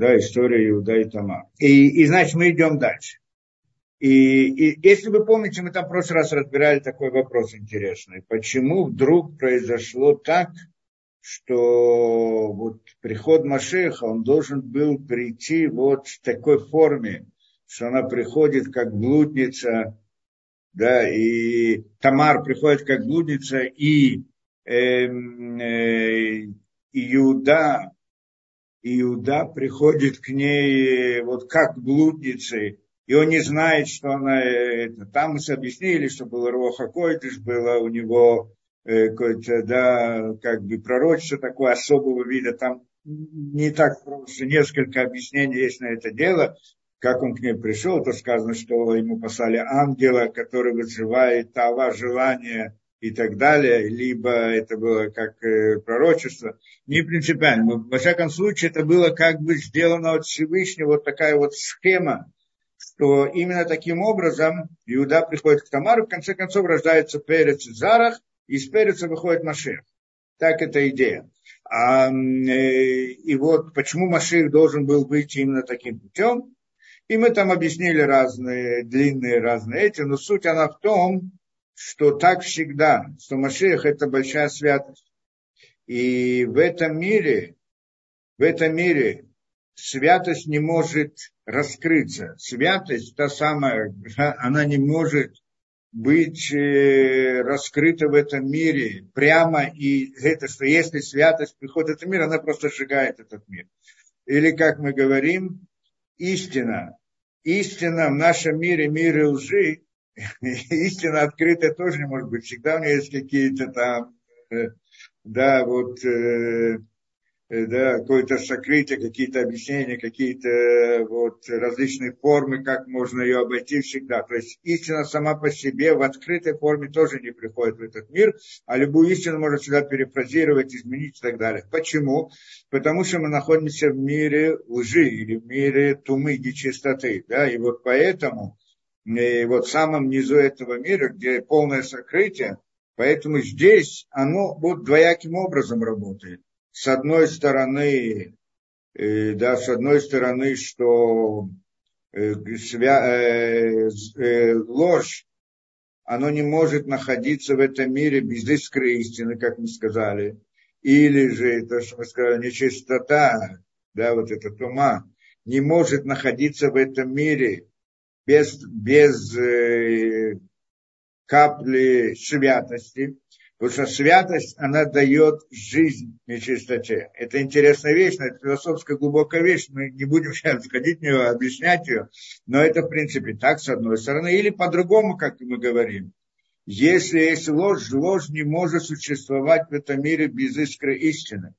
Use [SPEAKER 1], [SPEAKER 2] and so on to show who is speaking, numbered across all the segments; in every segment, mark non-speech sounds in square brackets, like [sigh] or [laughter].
[SPEAKER 1] да, история Иуда и Тама. И, и значит, мы идем дальше. И, и если вы помните, мы там в прошлый раз разбирали такой вопрос интересный. Почему вдруг произошло так, что вот приход Машеха, он должен был прийти вот в такой форме, что она приходит как блудница, да, и Тамар приходит как блудница, и э, э, Иуда, Иуда приходит к ней вот как блудницы, и он не знает, что она это. Там мы объяснили, что было Роха Койдыш, было у него э, какое-то, да, как бы пророчество такое особого вида. Там не так просто, несколько объяснений есть на это дело как он к ней пришел, то сказано, что ему послали ангела, который вызывает това желание и так далее, либо это было как э, пророчество, не принципиально. Во всяком случае, это было как бы сделано от Всевышнего, вот такая вот схема, что именно таким образом Иуда приходит к Тамару, в конце концов рождается перец и Зарах, и из переца выходит Машех. Так это идея. А, э, и вот почему Машех должен был быть именно таким путем, и мы там объяснили разные, длинные разные эти, но суть она в том, что так всегда, что Машех это большая святость. И в этом мире, в этом мире святость не может раскрыться. Святость, та самая, [laughs] она не может быть э, раскрыта в этом мире прямо, и это, что если святость приходит в этот мир, она просто сжигает этот мир. Или, как мы говорим, истина, истина в нашем мире, мире лжи, [laughs] истина открытая тоже не может быть. Всегда у нее есть какие-то там, э, да, вот, э, э, да, какое-то сокрытие, какие-то объяснения, какие-то вот различные формы, как можно ее обойти всегда. То есть истина сама по себе в открытой форме тоже не приходит в этот мир, а любую истину можно сюда перефразировать, изменить и так далее. Почему? Потому что мы находимся в мире лжи или в мире тумы, нечистоты. Да? И вот поэтому, и вот в самом низу этого мира, где полное сокрытие, поэтому здесь оно вот двояким образом работает. С одной стороны, э, да, с одной стороны, что э, э, ложь, оно не может находиться в этом мире без искры истины, как мы сказали или же то, что мы сказали, нечистота, да, вот эта тума, не может находиться в этом мире без, без э, капли святости, потому что святость, она дает жизнь нечистоте. Это интересная вещь, это философская глубокая вещь, мы не будем сейчас входить в нее, объяснять ее, но это, в принципе, так, с одной стороны, или по-другому, как мы говорим. Если есть ложь, ложь не может существовать в этом мире без искры истины.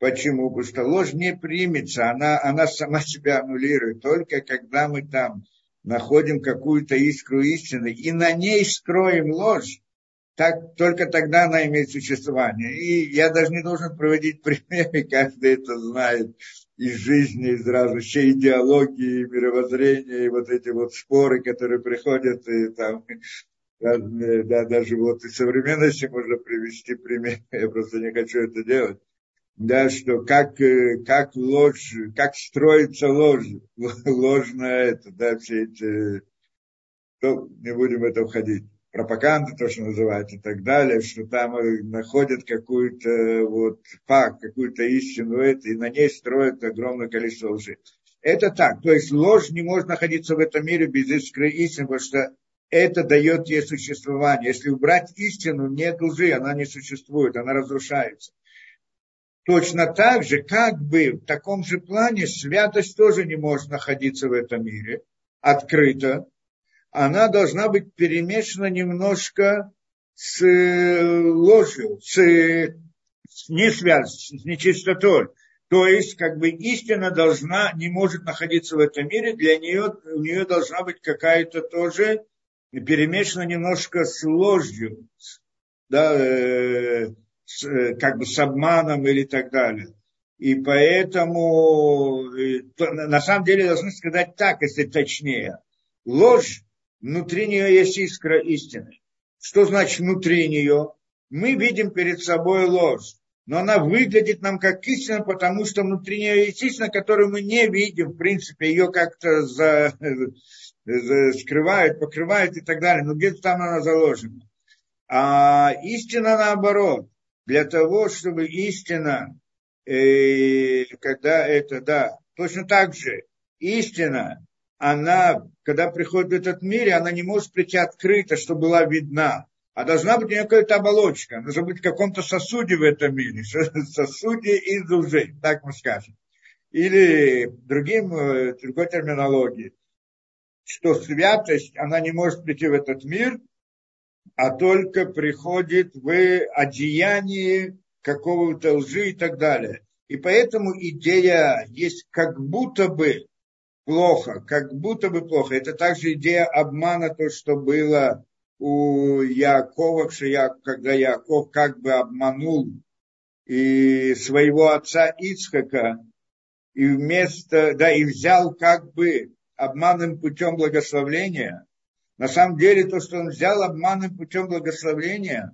[SPEAKER 1] Почему? Потому что ложь не примется, она, она сама себя аннулирует. Только когда мы там находим какую-то искру истины и на ней скроем ложь, так, только тогда она имеет существование. И я даже не должен проводить [laughs] примеры, каждый это знает из жизни, из разных идеологии, мировоззрения, и вот эти вот споры, которые приходят, и там да, даже вот из современности можно привести пример, [laughs] я просто не хочу это делать, да, что как, э, как ложь, как строится ложь, [laughs] ложная это, да, все эти, то не будем в это входить, пропаганда, то, что называют, и так далее, что там находят какую-то вот факт, какую-то истину, это, и на ней строят огромное количество лжи. Это так, то есть ложь не может находиться в этом мире без искры истины, потому что это дает ей существование. Если убрать истину, нет лжи, она не существует, она разрушается. Точно так же, как бы в таком же плане святость тоже не может находиться в этом мире открыто. Она должна быть перемешана немножко с ложью, с, с несвязью, с нечистотой. То есть, как бы истина должна, не может находиться в этом мире, для нее, у нее должна быть какая-то тоже перемешано немножко с ложью, да, э, э, как бы с обманом или так далее. И поэтому, э, то, на самом деле, должны сказать так, если точнее. Ложь, внутри нее есть искра истины. Что значит внутри нее? Мы видим перед собой ложь. но она выглядит нам как истина, потому что внутри нее есть истина, которую мы не видим, в принципе, ее как-то за, [laughs] за, скрывают, покрывают и так далее, но где-то там она заложена. А истина наоборот, для того, чтобы истина, э, когда это, да, точно так же, истина, она, когда приходит в этот мир, она не может прийти открыто, чтобы была видна. А должна быть у нее какая-то оболочка. Она должна быть в каком-то сосуде в этом мире. [laughs] Сосуде из лжи, так мы скажем. Или другим, э, другой терминологии. Что святость, она не может прийти в этот мир, а только приходит в одеянии какого-то лжи и так далее. И поэтому идея есть как будто бы плохо, как будто бы плохо. Это также идея обмана, то, что было у Якова, когда Яков как бы обманул и своего отца Ицхака, и вместо, да, и взял как бы обманным путем благословления. На самом деле то, что он взял обманным путем благословения,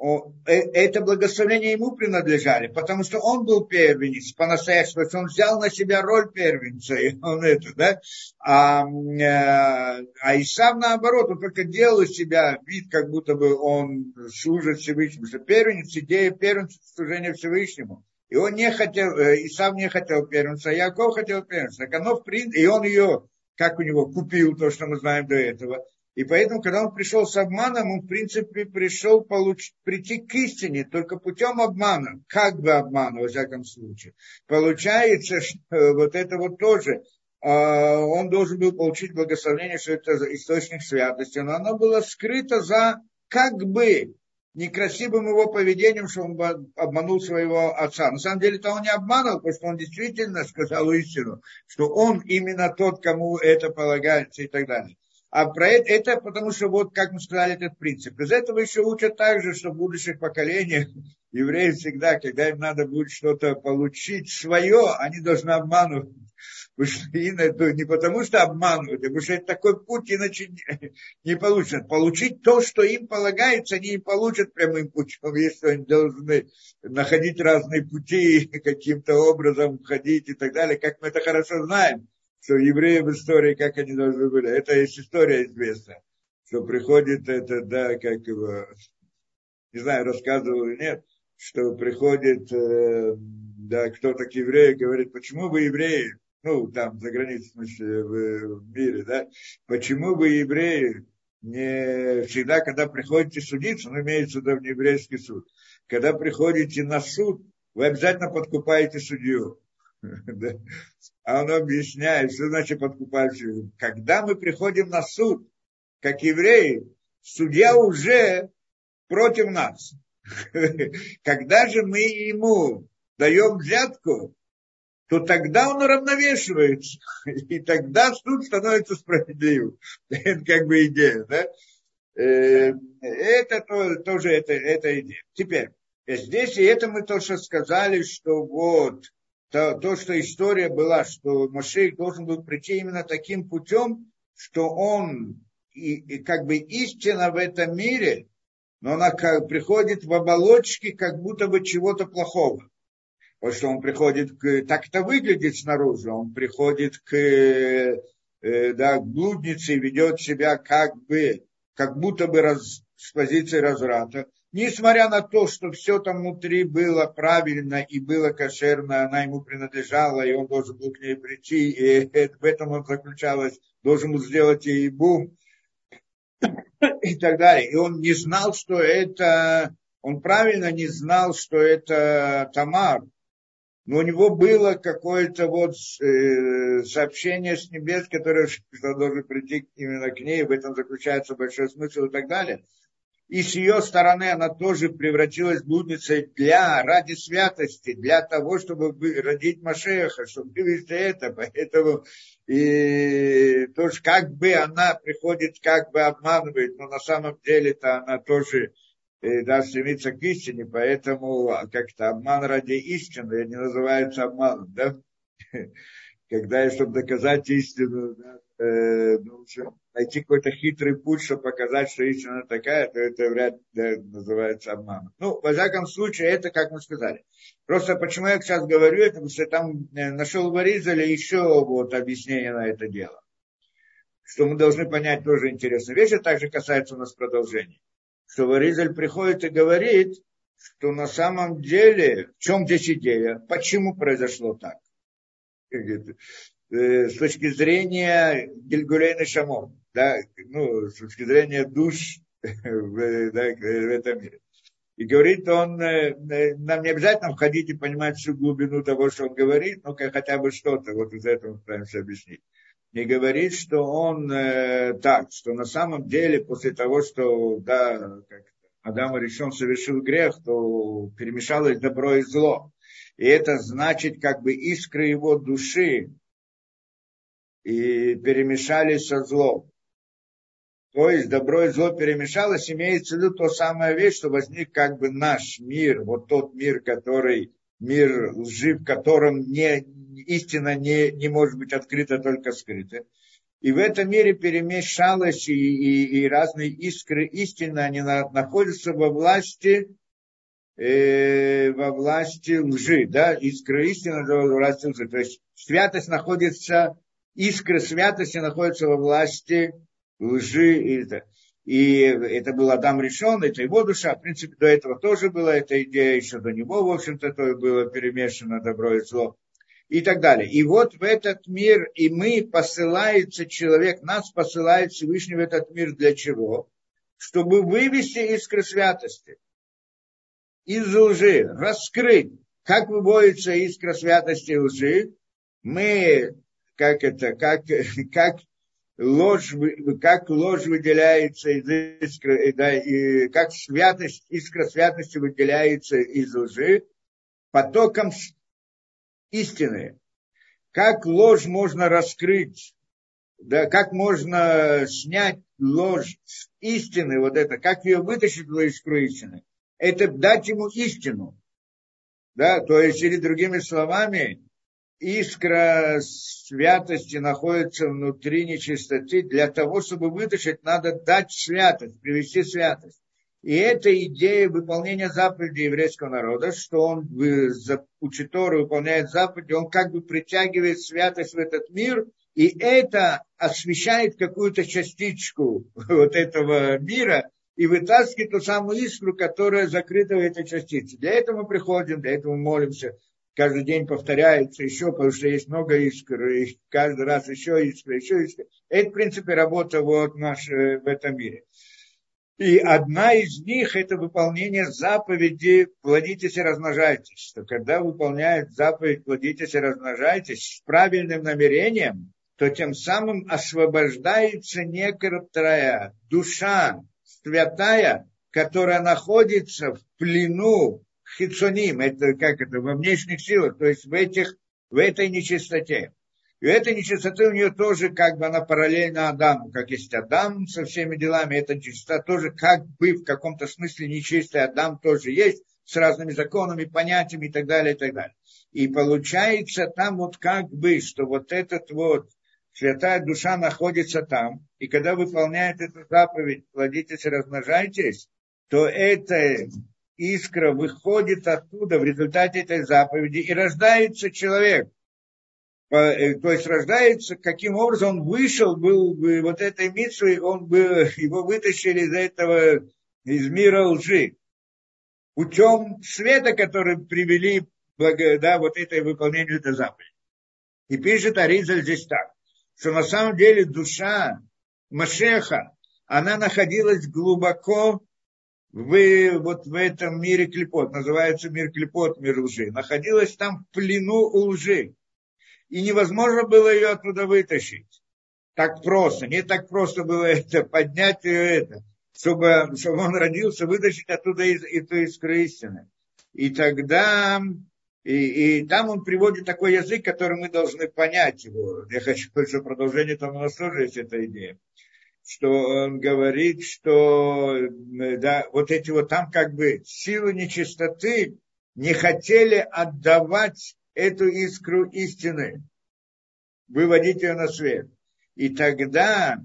[SPEAKER 1] Э, это благословение ему принадлежали, потому что он был первенец по-настоящему, он взял на себя роль первенца, и он это, да, а, э, а Исав наоборот, он только делал из себя вид, как будто бы он служит Всевышнему, что первенец, идея первенца служения Всевышнему. И он не хотел, э, Исав не хотел первенца, а Яков хотел первенца. Так оно, в принципе, и он ее, как у него, купил то, что мы знаем до этого. И поэтому, когда он пришел с обманом, он, в принципе, пришел получ... прийти к истине только путем обмана, как бы обмана, во всяком случае. Получается, что вот это вот тоже, а, он должен был получить благословение, что это источник святости, но оно было скрыто за как бы некрасивым его поведением, что он обманул своего отца. На самом деле это он не обманул, потому что он действительно сказал истину, что он именно тот, кому это полагается и так далее. А про это, это потому что, вот как мы сказали, этот принцип. Из этого еще учат также, что в будущих поколениях [laughs] евреи всегда, когда им надо будет что-то получить свое, они должны обманывать. [laughs] Не потому что обманывают, а потому что это такой путь, иначе не, [laughs] не получат. Получить то, что им полагается, они не получат прямым путем, если они должны находить разные пути, каким-то образом ходить и так далее, как мы это хорошо знаем что евреи в истории, как они должны были. Это есть история известная, что приходит это, да, как его, не знаю, рассказывал или нет, что приходит, э, да, кто-то к еврею говорит, почему вы евреи, ну, там, за границей, в смысле, в мире, да, почему вы евреи не всегда, когда приходите судиться, ну, имеется в виду еврейский суд, когда приходите на суд, вы обязательно подкупаете судью. [laughs] А он объясняет, что значит подкупать Когда мы приходим на суд, как евреи, судья уже против нас. [laughs] Когда же мы ему даем взятку, то тогда он уравновешивается. [laughs] И тогда суд становится справедливым. Это как бы идея, да? Э, это тоже это, это идея. Теперь, здесь и это мы тоже сказали, что вот то, то, что история была, что Машех должен был прийти именно таким путем, что он и, и как бы истина в этом мире, но она как, приходит в оболочке как будто бы чего-то плохого. Потому что он приходит к... Так это выглядит снаружи. Он приходит к, э, да, к блуднице и ведет себя как бы, как будто бы раз, с позиции разврата несмотря на то, что все там внутри было правильно и было кошерно, она ему принадлежала, и он должен был к ней прийти, и в этом он заключалось, должен был сделать ей бум, и так далее. И он не знал, что это, он правильно не знал, что это Тамар, но у него было какое-то вот э, сообщение с небес, которое что должен прийти именно к ней, в этом заключается большой смысл и так далее и с ее стороны она тоже превратилась блудницей для, ради святости, для того, чтобы родить Машеха, чтобы вывести это. Поэтому и тоже как бы она приходит, как бы обманывает, но на самом деле-то она тоже э, да, стремится к истине, поэтому как-то обман ради истины не называется обманом, да? [laughs] когда, чтобы доказать истину, да, э, нужно найти какой-то хитрый путь, чтобы показать, что истина такая, то это вряд ли называется обманом. Ну, во всяком случае, это, как мы сказали. Просто почему я сейчас говорю это, потому что там э, нашел в Аризале еще вот объяснение на это дело. Что мы должны понять тоже интересную вещь, а также касается у нас продолжения. Что Варизаль приходит и говорит, что на самом деле, в чем здесь идея, почему произошло так. Э, с точки зрения Гильгулейна Шамон, да, ну, с точки зрения душ [laughs] в, да, в этом мире. И говорит он, э, э, нам не обязательно входить и понимать всю глубину того, что он говорит, но хотя бы что-то, вот из этого стараемся объяснить. Не говорит, что он э, так, что на самом деле после того, что да, как Адам решен совершил грех, то перемешалось добро и зло. И это значит, как бы искры его души и перемешались со злом. То есть добро и зло перемешалось, имеется в виду то самое вещь, что возник как бы наш мир, вот тот мир, который, мир лжи, в котором не, истина не, не может быть открыта, только скрыта. И в этом мире перемешалось и, и, и разные искры истины, они на, находятся во власти, э, во власти лжи, да, искры истины во власти лжи. То есть святость находится искры святости находятся во власти лжи. И, и это был Адам решен, это его душа. В принципе, до этого тоже была эта идея, еще до него, в общем-то, то было перемешано добро и зло. И так далее. И вот в этот мир, и мы посылается человек, нас посылает Всевышний в этот мир для чего? Чтобы вывести искры святости из лжи, раскрыть. Как выводится искра святости и лжи? Мы как это, как, [laughs] как ложь, как ложь выделяется из искры, да, и как святость, искра святости выделяется из лжи потоком истины. Как ложь можно раскрыть, да, как можно снять ложь с истины, вот это, как ее вытащить в искру истины, это дать ему истину. Да, то есть, или другими словами, искра святости находится внутри нечистоты, для того, чтобы вытащить, надо дать святость, привести святость. И это идея выполнения заповедей еврейского народа, что он учит Тору, выполняет заповеди, он как бы притягивает святость в этот мир, и это освещает какую-то частичку [laughs] вот этого мира и вытаскивает ту самую искру, которая закрыта в этой частице. Для этого мы приходим, для этого мы молимся, каждый день повторяется еще, потому что есть много искр, и каждый раз еще искра, еще искра. Это, в принципе, работа вот наш, э, в этом мире. И одна из них – это выполнение заповеди «плодитесь и размножайтесь». Что когда выполняют заповедь «плодитесь и размножайтесь» с правильным намерением, то тем самым освобождается некоторая душа святая, которая находится в плену хитсоним, это как это, во внешних силах, то есть в, этих, в этой нечистоте. И эта нечистота у нее тоже как бы она параллельна Адаму, как есть Адам со всеми делами, эта нечистота тоже как бы в каком-то смысле нечистый Адам тоже есть, с разными законами, понятиями и так далее, и так далее. И получается там вот как бы, что вот этот вот святая душа находится там, и когда выполняет эту заповедь, плодитесь и размножайтесь, то это искра выходит оттуда в результате этой заповеди и рождается человек. Э, то есть рождается, каким образом он вышел, был бы вот этой митсвой, он бы, [laughs] его вытащили из этого, из мира лжи. Путем света, который привели да, вот это выполнению этой заповеди. И пишет Аризаль здесь так, что на самом деле душа Машеха, она находилась глубоко в, вот в этом мире клепот, называется мир клепот, мир лжи, находилась там в плену у лжи. И невозможно было ее оттуда вытащить. Так просто, не так просто было это, поднять ее это, чтобы, чтобы он родился, вытащить оттуда из, эту искру истины. И тогда, и, и там он приводит такой язык, который мы должны понять его. Я хочу, что продолжение там у нас тоже есть эта идея что он говорит, что да, вот эти вот там как бы силы нечистоты не хотели отдавать эту искру истины. выводить ее на свет. И тогда,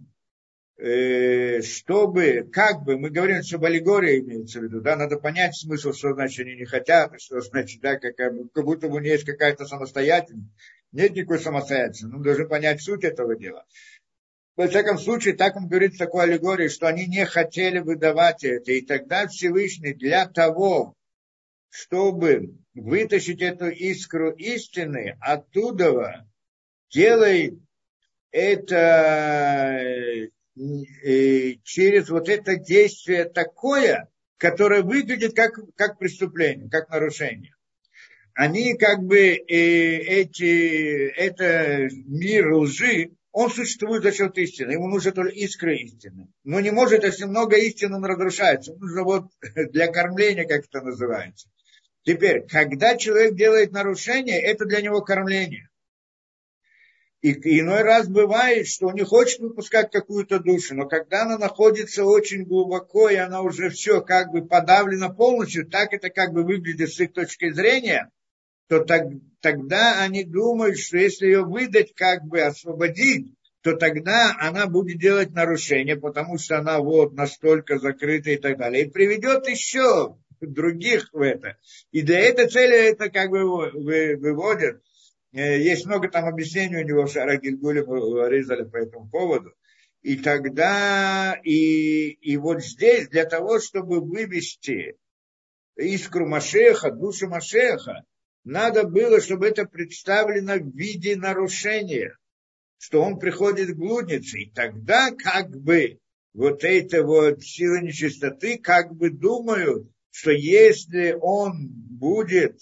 [SPEAKER 1] э, чтобы, как бы, мы говорим, что аллегория имеется в виду, да, надо понять смысл, что значит они не хотят, что значит, да, как, как будто у них есть какая-то самостоятельность. Нет никакой самостоятельности, мы должны понять суть этого дела. Во всяком случае, так он говорит в такой аллегории, что они не хотели выдавать это. И тогда Всевышний для того, чтобы вытащить эту искру истины оттуда, делает это э, через вот это действие такое, которое выглядит как, как преступление, как нарушение. Они как бы э, эти, это мир лжи, он существует за счет истины, ему нужна только искра истины. Но не может, если много истины, он разрушается. Нужно вот [laughs] для кормления, как это называется. Теперь, когда человек делает нарушение, это для него кормление. И иной раз бывает, что он не хочет выпускать какую-то душу, но когда она находится очень глубоко, и она уже все как бы подавлена полностью, так это как бы выглядит с их точки зрения, то так, тогда они думают, что если ее выдать, как бы освободить, то тогда она будет делать нарушение, потому что она вот настолько закрыта и так далее. И приведет еще других в это. И для этой цели это как бы выводят. Э, есть много там объяснений у него в Шара Гильгуле, Ризале по этому поводу. И тогда, и, и вот здесь для того, чтобы вывести искру Машеха, душу Машеха, надо было, чтобы это представлено в виде нарушения, что он приходит к блуднице. И тогда как бы вот эта вот сила нечистоты как бы думают, что если он будет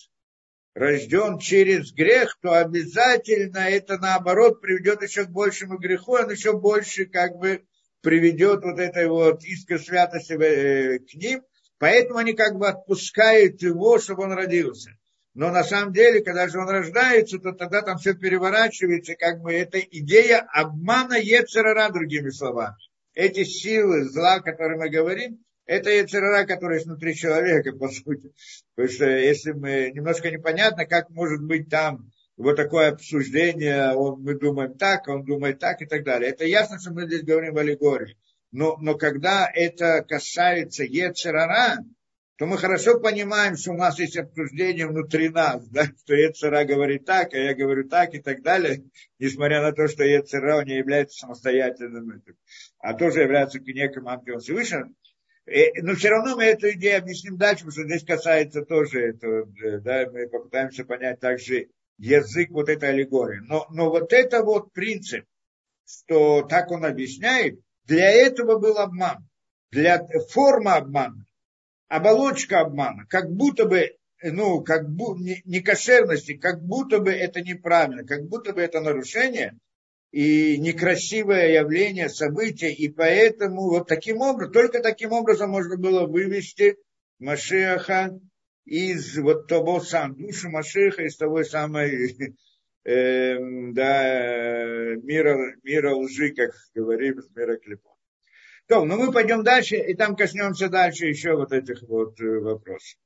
[SPEAKER 1] рожден через грех, то обязательно это наоборот приведет еще к большему греху, он еще больше как бы приведет вот этой вот искра святости э, к ним, поэтому они как бы отпускают его, чтобы он родился. Но на самом деле, когда же он рождается, то тогда там все переворачивается, как бы эта идея обмана Ецерара, другими словами. Эти силы зла, о которых мы говорим, это Ецерара, есть внутри человека, по сути. Потому что если мы немножко непонятно, как может быть там вот такое обсуждение, он, мы думаем так, он думает так и так далее. Это ясно, что мы здесь говорим в аллегории. Но, но когда это касается Ецерара, то мы хорошо понимаем, что у нас есть обсуждение внутри нас, да, что Ецера говорит так, а я говорю так и так далее, несмотря на то, что Ецера не является самостоятельным, а тоже является неким ангелом Всевышнего. Э, но все равно мы эту идею объясним дальше, потому что здесь касается тоже этого, э, да, мы попытаемся понять также язык вот этой аллегории. Но, но вот это вот принцип, что так он объясняет, для этого был обман, для формы обмана оболочка обмана, как будто бы, ну, как бы, некошерности, как будто бы это неправильно, как будто бы это нарушение и некрасивое явление, событие, и поэтому вот таким образом, только таким образом можно было вывести Машеха из вот того самого, душу Машеха из того самой [laughs] э, да, мира, мира лжи, как говорим, мира клепов. То, ну мы пойдем дальше, и там коснемся дальше еще вот этих вот э, вопросов.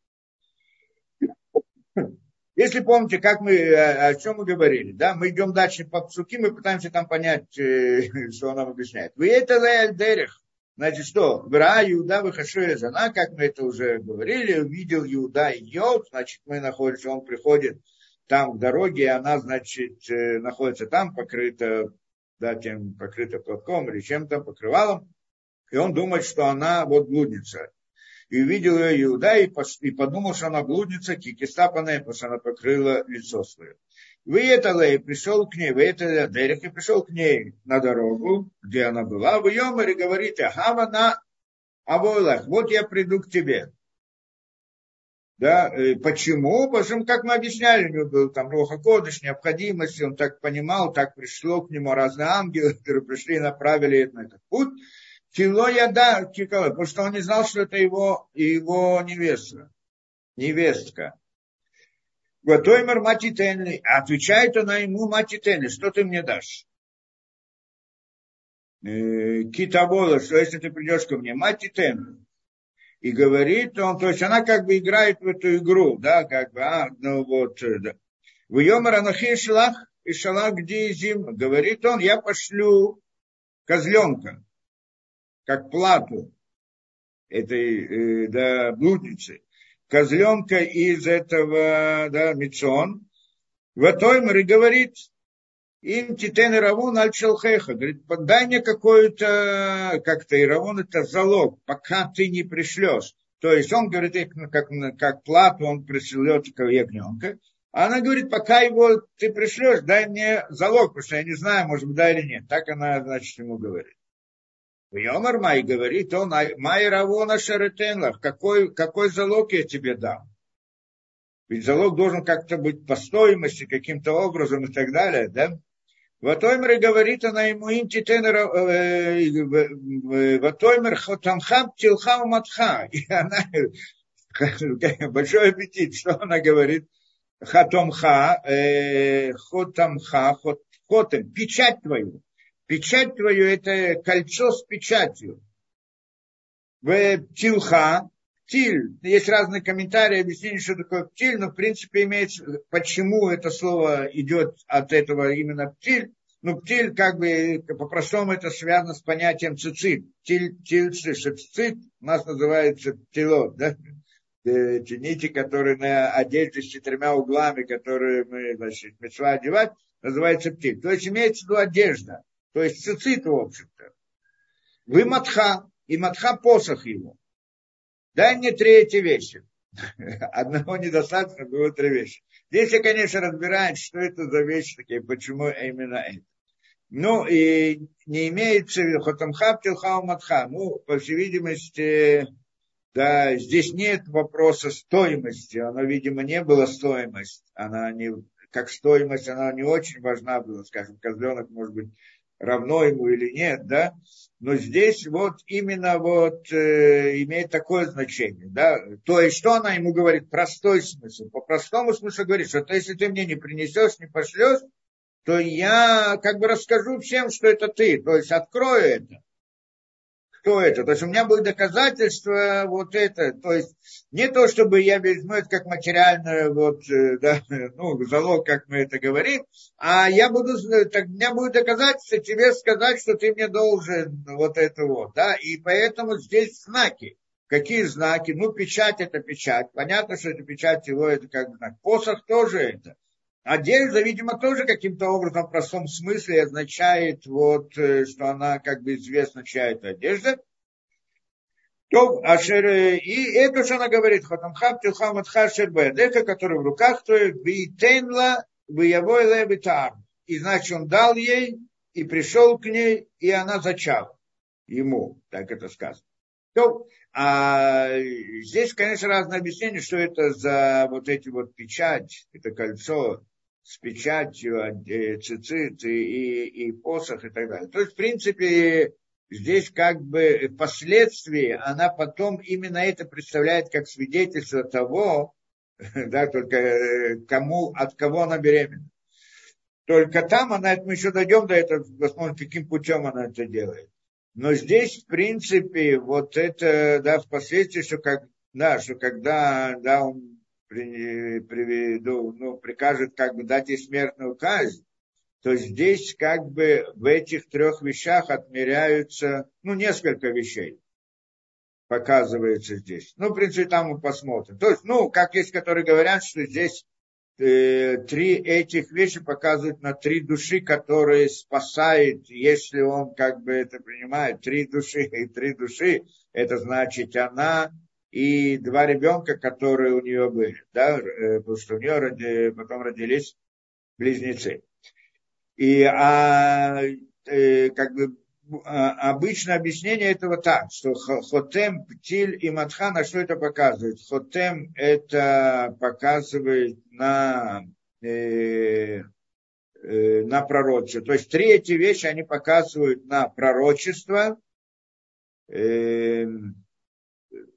[SPEAKER 1] Если помните, как мы, о чем мы говорили, да, мы идем дальше по псуки, мы пытаемся там понять, э, [laughs] что он нам объясняет. Вы это дерех. Значит, что? Вра Иуда выхашуя жена, как мы это уже говорили, увидел Иуда идет, значит, мы находимся, он приходит там к дороге, и она, значит, э, находится там, покрыта, да, тем покрыта платком или чем-то, покрывалом и он думает, что она вот блудница. И увидел ее Иуда и, подумал, что она блудница, кикистапанная, потому что она покрыла лицо свое. Вы это пришел к ней, вы это Дерек и пришел к ней на дорогу, где она была, в Йомаре говорите, ага, на Авойлах, вот я приду к тебе. Да, э, почему? Потому что, как мы объясняли, у него был там Роха Кодыш, необходимость, он так понимал, так пришло к нему разные ангелы, которые пришли и направили на этот путь. Кило яда кикала, потому что он не знал, что это его, его невеста, невестка. Готоймер матитенли. Отвечает она ему матитенли, что ты мне дашь? Э, Китабола, что если ты придешь ко мне, матитенли. И говорит он, то есть она как бы играет в эту игру, да, как бы, а, ну вот, э, да. В Йомар Анахи и шалак дизим. Говорит он, я пошлю козленка, как плату этой э, да, блудницы. Козленка из этого да, Мицон. Ватоймер и говорит, им титен Равун аль Шалхеха. Говорит, дай мне какой-то, как-то Иравун это залог, пока ты не пришлешь. То есть он говорит, как, как плату он пришлет ягненка. Она говорит, пока его ты пришлешь, дай мне залог, потому что я не знаю, может быть, да или нет. Так она, значит, ему говорит. Йомар Май говорит, он, Май Равона Шаретенлах, какой, какой залог я тебе дам? Ведь залог должен как-то быть по стоимости, каким-то образом и так далее, да? Ватоймер говорит она ему интитенер Ватоймер хотамхам тилхам матха. И она [laughs] большой аппетит. Что она говорит? Хатомха, э, хотамха, хот, хотем, печать твою. Печать твою это кольцо с печатью. В тилха, птиль. Есть разные комментарии, объяснение, что такое птиль, но в принципе имеется, почему это слово идет от этого именно птиль. Ну, птиль, как бы, по-простому это связано с понятием цицит. Птиль, птиль, цицит у нас называется птилот, да? Эти нити, которые на одежде с четырьмя углами, которые мы, значит, мецва одевать, называется птиль. То есть имеется в виду одежда. То есть цицит, в общем-то. Вы матха, и матха посох его. Дай мне три эти вещи. [laughs] Одного недостаточно, было три вещи. Здесь я, конечно, разбираюсь, что это за вещи такие, почему именно это. Ну, и не имеется хотамхаб тилхау матха. Ну, по всей видимости, да, здесь нет вопроса стоимости. Оно, видимо, не было стоимость. Она не, как стоимость, она не очень важна была. Скажем, козленок, может быть, равно ему или нет, да, но здесь вот именно вот э, имеет такое значение, да, то есть что она ему говорит, простой смысл, по простому смыслу говорит, что то, если ты мне не принесешь, не пошлешь, то я как бы расскажу всем, что это ты, то есть открою это кто это. То есть у меня будет доказательство вот это. То есть не то, чтобы я возьму это как материальное, вот, э, да, [laughs] ну, залог, как мы это говорим, а я буду, так, у меня будет доказательство тебе сказать, что ты мне должен вот это вот, да, и поэтому здесь знаки. Какие знаки? Ну, печать это печать. Понятно, что это печать его, это как знак. Посох тоже это. Одежда, видимо, тоже каким-то образом в простом смысле означает, вот, э, что она как бы известна, чья это одежда. То, ашер, э, и это, что она говорит, хатамхаб тилхам атхашер бэдека, который в руках твоих, битенла, выявой лебитар. И значит, он дал ей, и пришел к ней, и она зачала ему, так это сказано. То, а здесь, конечно, разное объяснение, что это за вот эти вот печать, это кольцо, с печатью, э, цицит и, и, и посох и так далее. То есть, в принципе, здесь как бы впоследствии она потом именно это представляет как свидетельство того, [laughs] да, только э, кому, от кого она беременна. Только там она, мы еще дойдем до этого, посмотрим, каким путем она это делает. Но здесь, в принципе, вот это, да, впоследствии, что, как, да, что когда, да, он приведу, ну, прикажет как бы дать ей смертную казнь, то здесь как бы в этих трех вещах отмеряются, ну, несколько вещей показывается здесь. Ну, в принципе, там мы посмотрим. То есть, ну, как есть, которые говорят, что здесь э, три этих вещи показывают на три души, которые спасают, если он как бы это принимает, три души и три души, это значит она, и два ребенка, которые у нее были, да, э, потому что у нее роди, потом родились близнецы. И а, э, как бы а, обычное объяснение этого так, что Хотем, Птиль и Матхан, на что это показывает? Хотем это показывает на, э, э, на пророчество. То есть три эти вещи, они показывают на пророчество, э,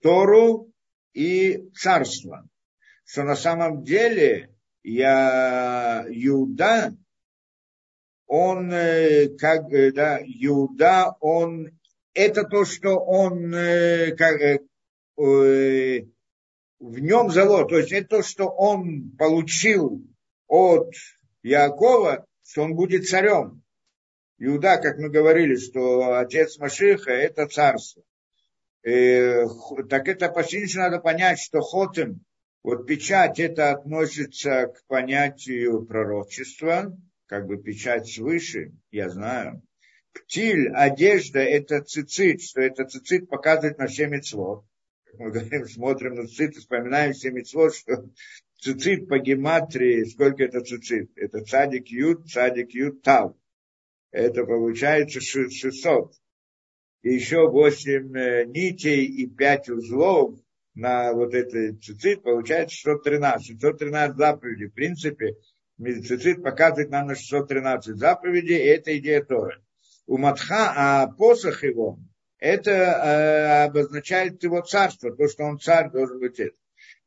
[SPEAKER 1] Тору и царство. Что на самом деле я Иуда, он э, как э, да, Иуда, он это то, что он э, как, в нем залог, то есть это то, что он получил от Якова, что он будет царем. Иуда, как мы говорили, что отец Машиха – это царство. И, так это почти надо понять, что хотим, вот печать, это относится к понятию пророчества, как бы печать свыше, я знаю. Птиль, одежда, это цицит, что это цицит показывает на все мецвод. Мы говорим, смотрим на цицит вспоминаем все мецвод, что цицит по гематрии, сколько это цицит? Это цадик ют, цадик ют тав. Это получается 600. Еще 8 э, нитей и 5 узлов на вот этот цицит, получается 613. 613 заповедей. В принципе, цицит показывает нам на 613 заповедей, и это идея Торы. У Матха, а посох его, это э, обозначает его царство, то, что он царь должен быть это.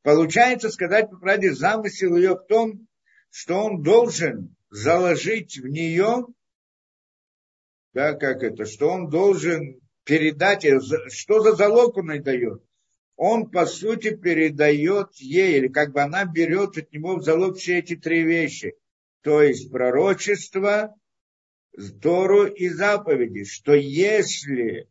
[SPEAKER 1] Получается, сказать по правде, замысел ее в том, что он должен заложить в нее, да, как это, что он должен передать, что за залог он ей дает. Он, по сути, передает ей, или как бы она берет от него в залог все эти три вещи. То есть пророчество, Тору и заповеди, что если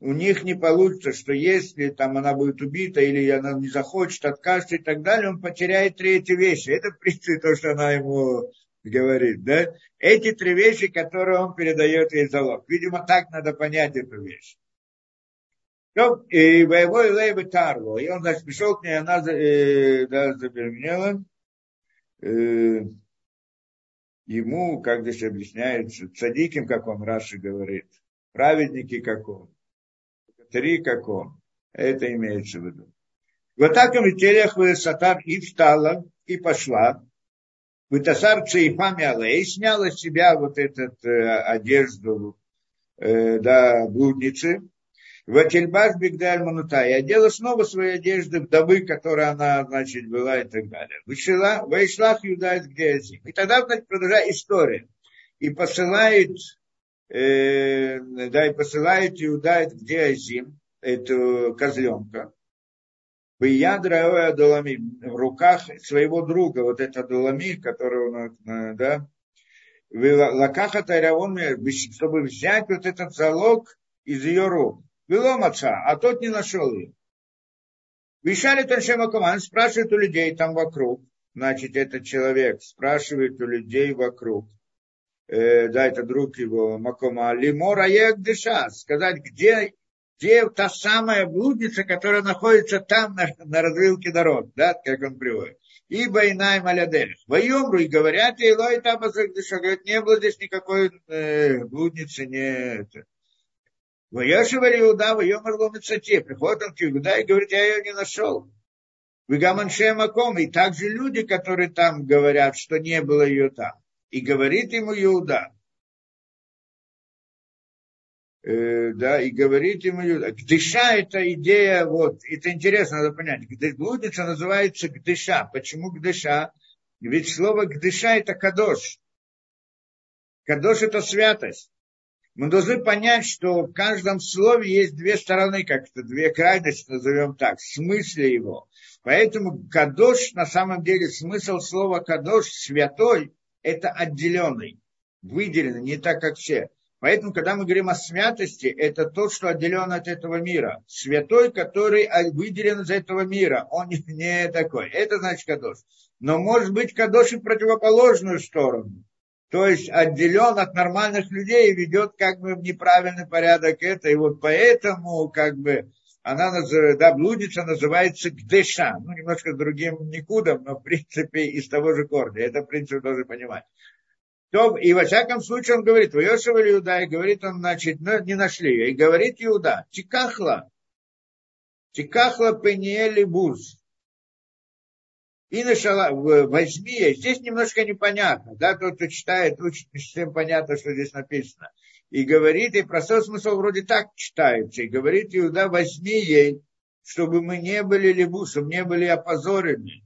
[SPEAKER 1] у них не получится, что если там она будет убита или она не захочет, откажется и так далее, он потеряет три эти вещи. Это, в принципе, то, что она ему говорит. Да? Эти три вещи, которые он передает ей залог. Видимо, так надо понять эту вещь. И воевой Лейбы Тарло. И он, значит, пришел к ней, она э, да, забеременела. Э, ему, как здесь объясняется, цадиким, как он Раши говорит, праведники, как он три как он. Это имеется в виду. Вот так он телех сатар и встала, и пошла. Вытасар цейфами алей, сняла с себя вот эту э, одежду э, да, блудницы. Ватильбаш Бигдаль Манута. И одела снова свои одежды вдовы, которая она, значит, была и так далее. Вышла, вышлах Юдает где И тогда, значит, продолжает история. И посылает э, да, и посылает Иуда где Азим, эту козленка, ядра Адулами, в руках своего друга, вот это Адулами, который он, э, да, лакаха Тайраон, чтобы взять вот этот залог из ее рук. Было маца, а тот не нашел ее. Вишали Таншема Коман, спрашивает у людей там вокруг, значит, этот человек спрашивает у людей вокруг, э, да, это друг его, Макома, Лимора Егдыша, сказать, где, где та самая блудница, которая находится там, на, на развилке дорог, да, как он приводит. Ибо иная малядерих. Воемру и говорят, и лой там говорит, не было здесь никакой э, блудницы, не это. Воешивали Иуда, воемр ломицате. Приходит он к Иуда и говорит, я ее не нашел. Вигаманше Маком. И также люди, которые там говорят, что не было ее там. И говорит ему Иуда, э, да, и говорит Иуда, гдыша это идея, вот, это интересно, надо понять, блудница называется гдыша. Почему гдыша? Ведь слово гдыша это кадош. Кадош это святость. Мы должны понять, что в каждом слове есть две стороны, как-то две крайности, назовем так, в смысле его. Поэтому кадош, на самом деле, смысл слова кадош, святой, это отделенный, выделенный, не так, как все. Поэтому, когда мы говорим о святости, это то, что отделен от этого мира. Святой, который выделен из этого мира, он [laughs] не такой. Это значит кадош. Но может быть кадош и в противоположную сторону. То есть отделен от нормальных людей и ведет как бы неправильный порядок это. И вот поэтому как бы она, да, блудница называется Гдеша. Ну, немножко другим никудом, но в принципе из того же корня. Это, в принципе, должен понимать. То, и во всяком случае он говорит, Воешева Иуда, и говорит он, значит, ну, не нашли ее. И говорит Иуда, Тикахла, Тикахла Пениели Буз. И нашла, возьми, здесь немножко непонятно, да, тот, кто читает, учит, не совсем понятно, что здесь написано и говорит, и простой смысл вроде так читается, и говорит Иуда, возьми ей, чтобы мы не были чтобы не были опозорены.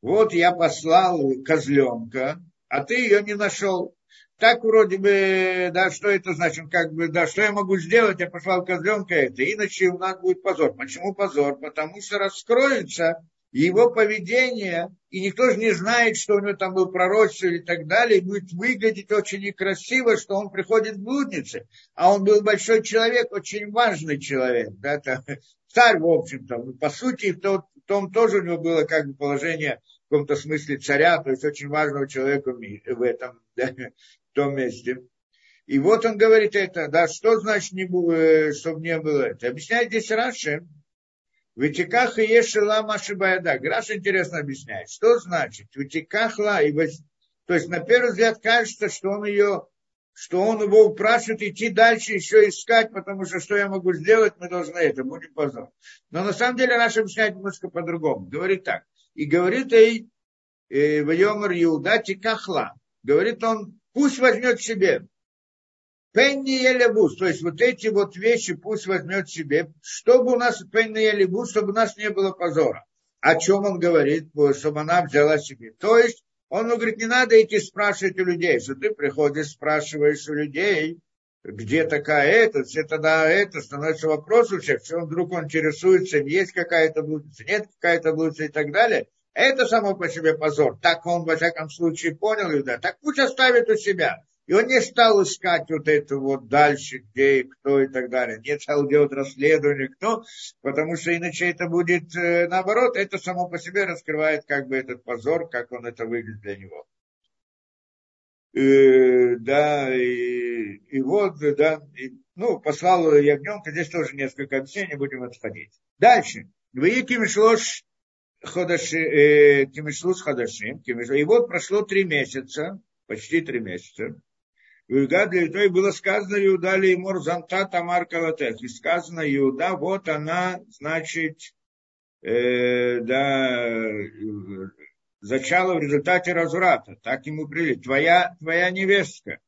[SPEAKER 1] Вот я послал козленка, а ты ее не нашел. Так вроде бы, да, что это значит, как бы, да, что я могу сделать, я послал козленка это, иначе у нас будет позор. Почему позор? Потому что раскроется его поведение, и никто же не знает, что у него там был пророчество и так далее, будет выглядеть очень некрасиво, что он приходит в блудницы. А он был большой человек, очень важный человек, да, это царь, в общем-то. По сути, в том, в том тоже у него было как бы положение в каком-то смысле царя, то есть очень важного человека в этом, [laughs] да, в том месте. И вот он говорит это, да, что значит, не, э, чтобы не было это. Объясняет здесь Раши, Витиках и ешела машибаяда. Граш интересно объясняет. Что значит? Витиках ла. И то есть, на первый взгляд, кажется, что он ее, что он его упрашивает идти дальше, еще искать, потому что что я могу сделать, мы должны это, будем позор. Но на самом деле Раш объясняет немножко по-другому. Говорит так. И говорит ей, э, в Йомар Иуда Тикахла. Говорит он, пусть возьмет себе. Пенни Елебус, то есть вот эти вот вещи пусть возьмет себе, чтобы у нас Пенни Елебус, чтобы у нас не было позора. О чем он говорит, чтобы она взяла себе. То есть он говорит, не надо идти спрашивать у людей, что ты приходишь, спрашиваешь у людей, где такая это, все тогда это, становится вопрос у всех, он вдруг он интересуется, есть какая-то блудница, нет какая-то блудница и так далее. Это само по себе позор. Так он, во всяком случае, понял, да, так пусть оставит у себя. И он не стал искать вот это вот дальше, где и кто и так далее. Не стал делать расследование, кто, потому что иначе это будет э, наоборот, это само по себе раскрывает как бы этот позор, как он это выглядит для него. И, э, да, и, и вот, да, и, ну, послал ягненка, здесь тоже несколько объяснений, будем отходить. Дальше. Кимишлош ходаши, э, кимишлус ходашим, и вот прошло три месяца, почти три месяца, Иуда для той было сказано Иуда ли ему Занта Тамар Калатех. И сказано Иуда, вот она, значит, э, да, зачала в результате разврата. Так ему прилит. Твоя, твоя невестка.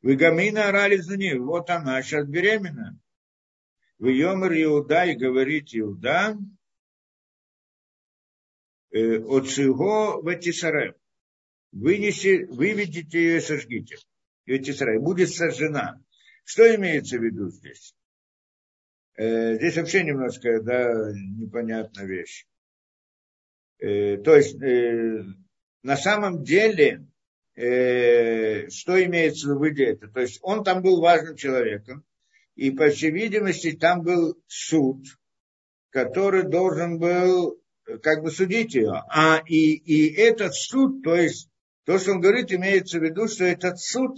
[SPEAKER 1] Вегамина орали за нее. Вот она сейчас беременна. В Йомер Иуда и говорит Иуда, э, от Шиго в Этисарев вынеси, выведите ее и сожгите. Ветисрай, будет сожжена. Что имеется в виду здесь? Э, здесь вообще немножко да, непонятная вещь. Э, то есть, э, на самом деле, э, что имеется в виду это? То есть, он там был важным человеком, и, по всей видимости, там был суд, который должен был как бы судить ее. А и, и этот суд, то есть то, что он говорит, имеется в виду, что этот суд,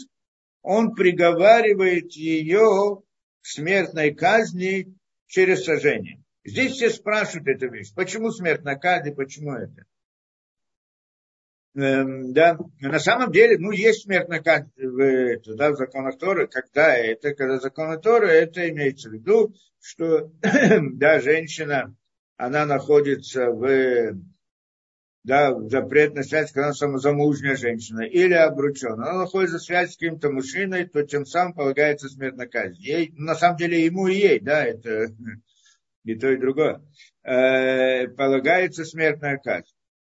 [SPEAKER 1] он приговаривает ее к смертной казни через сожжение. Здесь все спрашивают эту вещь. Почему смертная казнь, почему это? Эм, да, на самом деле, ну, есть смертная казнь в, да, в законах Торы. Когда это? Когда законы Торы, это имеется в виду, что, [clears throat] да, женщина, она находится в да, запрет на связь, когда она самозамужняя женщина, или обручена, она находится в связи с каким-то мужчиной, то тем самым полагается смертная казнь. Ей, на самом деле ему и ей, да, это и то, и другое, э, полагается смертная казнь.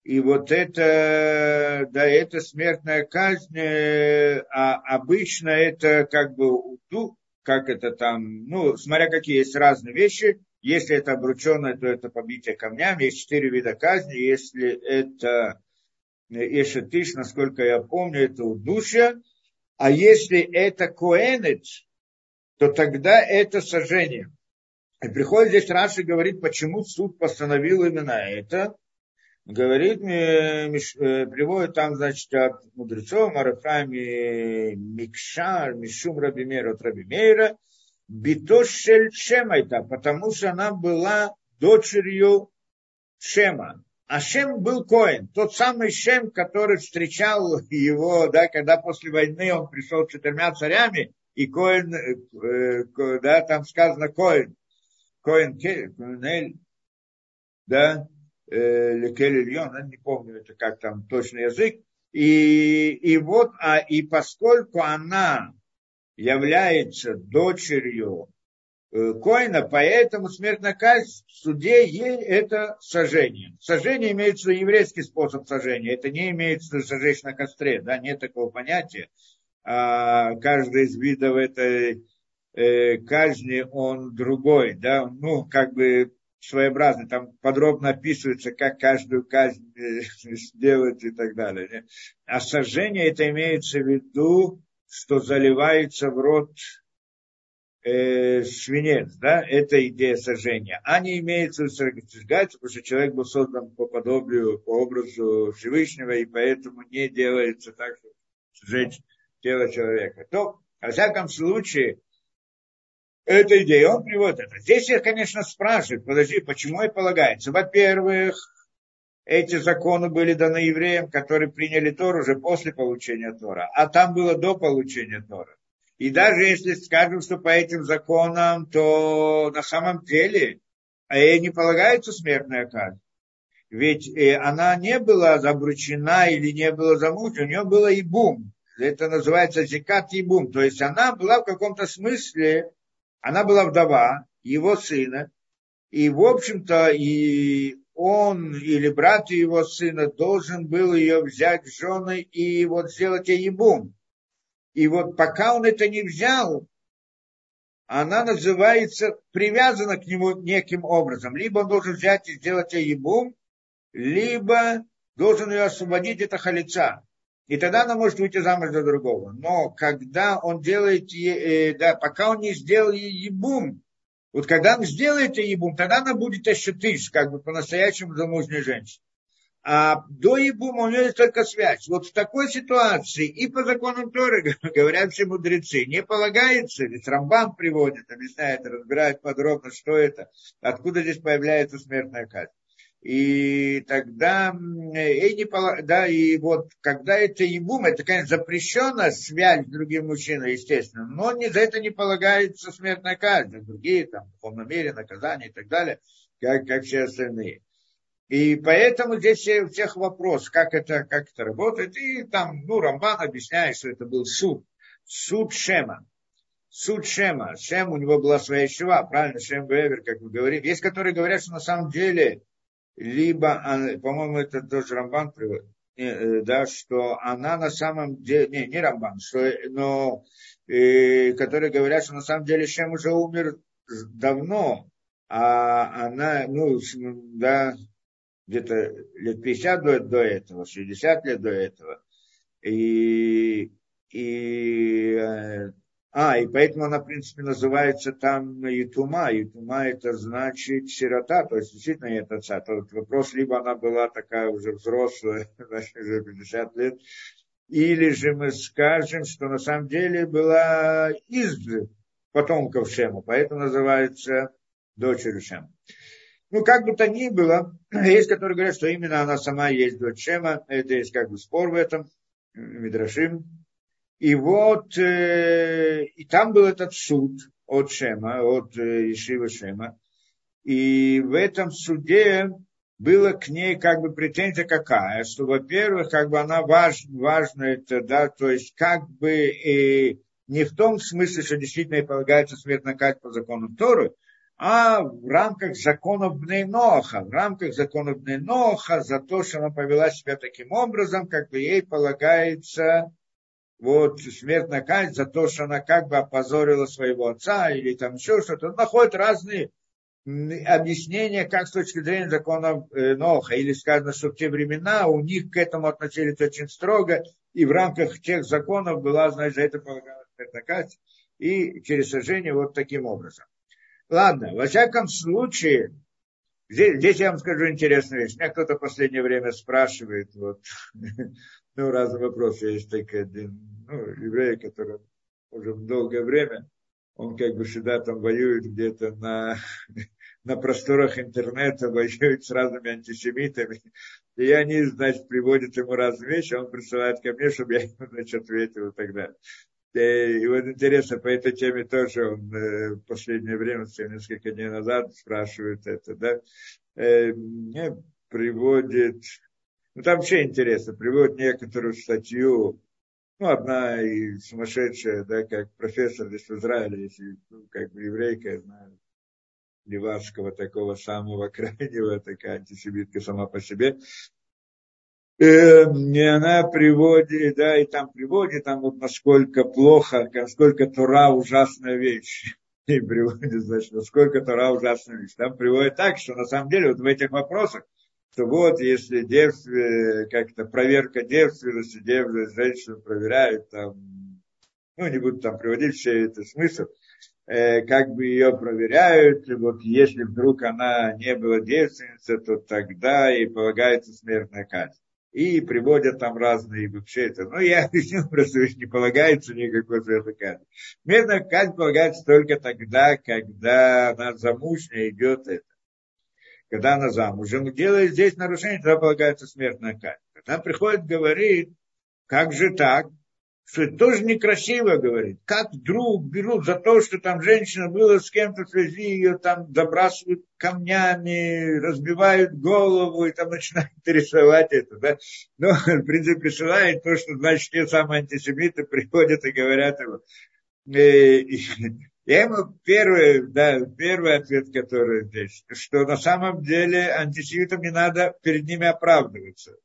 [SPEAKER 1] И вот это, да, это смертная казнь, э, а обычно это как бы, ну, как это там, ну, смотря какие есть разные вещи, если это обрученное, то это побитие камнями. Есть четыре вида казни. Если это Эшетиш, насколько я помню, это удушье. А если это коэнет, то тогда это сожжение. И приходит здесь Раши говорит, почему суд постановил именно это. Говорит, э, приводит там, значит, от мудрецов, Марафраим Микшар, Мишум Рабимера от Рабимейра, Битошель Шемайта, потому что она была дочерью Шема. А Шем был Коин, тот самый Шем, который встречал его, да, когда после войны он пришел с четырьмя царями, и Коин, э, да, там сказано Коин, Коин Коинель, да, э, Лекель Ильон, я не помню, это как там точный язык, и, и вот, а, и поскольку она является дочерью э, Коина, поэтому смертная казнь в суде ей это сожжение. Сожжение имеется еврейский способ сожжения, это не имеется сожечь на костре, да, нет такого понятия. А каждый из видов этой э, казни, он другой, да, ну, как бы своеобразный, там подробно описывается, как каждую казнь э, [laughs] сделать и так далее. А сожжение это имеется в виду, что заливается в рот э, свинец, да, это идея сожжения. А не имеется в сжигается, потому что человек был создан по подобию, по образу Всевышнего, и поэтому не делается так, чтобы сжечь тело человека. То, во всяком случае, эта идея, он приводит это. Здесь я, конечно, спрашиваю, подожди, почему и полагается? Во-первых, эти законы были даны евреям, которые приняли Тор уже после получения Тора, а там было до получения Тора. И даже если скажем, что по этим законам, то на самом деле ей не полагается смертная казнь. Ведь э, она не была забручена или не была замужем, у нее было и бум. Это называется зикат и бум. То есть она была в каком-то смысле она была вдова его сына, и, в общем-то, и он или брат его сына должен был ее взять женой и вот сделать ей ебум. И вот пока он это не взял, она называется привязана к нему неким образом. Либо он должен взять и сделать ей ебум, либо должен ее освободить от халица. И тогда она может выйти замуж за другого. Но когда он делает, э, да, пока он не сделал ебум, вот когда он сделает ебум, тогда она будет ощутить, как бы по-настоящему замужней женщине. А до ебума у нее есть только связь. Вот в такой ситуации и по законам Торы, [laughs] говорят все мудрецы, не полагается, ведь Рамбам приводит, объясняет, разбирает подробно, что это, откуда здесь появляется смертная казнь. И тогда, и не, да, и вот когда это ебум, это, конечно, запрещена связь с другим мужчиной, естественно, но не, за это не полагается смертная казнь, другие там, в полном мере, наказания и так далее, как, как все остальные. И поэтому здесь у всех вопрос, как это, как это работает. И там, ну, Рамбан объясняет, что это был суд. Суд Шема. Суд Шема. Шем, у него была своя щева, правильно, Шем Бевер, как мы говорим. Есть, которые говорят, что на самом деле либо, по-моему, это тоже Рамбан приводит, э, да, что она на самом деле, не, не Рамбан, что, но, э, которые говорят, что на самом деле Шем уже умер давно, а она, ну, да, где-то лет 50 до, до этого, 60 лет до этого. И, и э, а, и поэтому она, в принципе, называется там Ютума. Ютума это значит сирота, то есть действительно нет отца. Тот вопрос, либо она была такая уже взрослая, [laughs] уже 50 лет, или же мы скажем, что на самом деле была из потомков Шема, поэтому называется дочерью Шема. Ну, как бы то ни было, [clears throat] есть, которые говорят, что именно она сама есть дочь Шема, это есть как бы спор в этом, Мидрашим, и вот, э, и там был этот суд от Шема, от э, Ишива Шема. И в этом суде было к ней как бы претензия какая, что, во-первых, как бы она важ, важна, это, да, то есть как бы и не в том смысле, что действительно ей полагается смертная казнь по закону Торы, а в рамках законов Бнейноха, в рамках законов Бнейноха за то, что она повела себя таким образом, как бы ей полагается вот смертная казнь за то, что она как бы опозорила своего отца или там еще что-то. Он находит разные объяснения, как с точки зрения закона э, Ноха. Или сказано, что в те времена у них к этому относились очень строго, и в рамках тех законов была, значит, за это полагалась смертная казнь, и через сожжение вот таким образом. Ладно, во всяком случае, здесь, здесь я вам скажу интересную вещь. Меня кто-то в последнее время спрашивает, вот, [laughs] ну, разные вопросы. Есть такой один ну, еврей, который уже долгое время, он как бы всегда там воюет где-то на, [laughs] на просторах интернета, воюет с разными антисемитами. И они, значит, приводят ему разные вещи, он присылает ко мне, чтобы я ему, значит, ответил и так далее. И вот интересно, по этой теме тоже он э, в последнее время, несколько дней назад спрашивает это, да, э, приводит ну, там вообще интересно, приводит некоторую статью, ну, одна и сумасшедшая, да, как профессор здесь в Израиле, если, ну, как бы еврейка, я знаю, Левашского, такого самого [laughs] крайнего, такая антисемитка сама по себе. Э, и она приводит, да, и там приводит, там вот насколько плохо, насколько Тура ужасная вещь. [laughs] и приводит, значит, насколько Тора ужасная вещь. Там приводит так, что на самом деле вот в этих вопросах, что вот если девстве, как-то проверка девственности, девственность женщину проверяют, там, ну, не буду там приводить все это смысл, э, как бы ее проверяют, и вот если вдруг она не была девственницей, то тогда и полагается смертная казнь и приводят там разные вообще это. Ну, я [laughs] объясню, просто не полагается никакой смертной казни. Смертная казнь полагается только тогда, когда она замужняя идет это. Когда она замужем делает здесь нарушение, тогда полагается смертная казнь. Она приходит, говорит, как же так? что это тоже некрасиво, говорит. Как вдруг берут за то, что там женщина была с кем-то в связи, ее там забрасывают камнями, разбивают голову и там начинают [laughs] рисовать это, да. Но, в принципе, присылает то, что, значит, те самые антисемиты приходят и говорят ему. Я ему первый, да, первый ответ, который здесь, что на самом деле антисемитам не надо перед ними оправдываться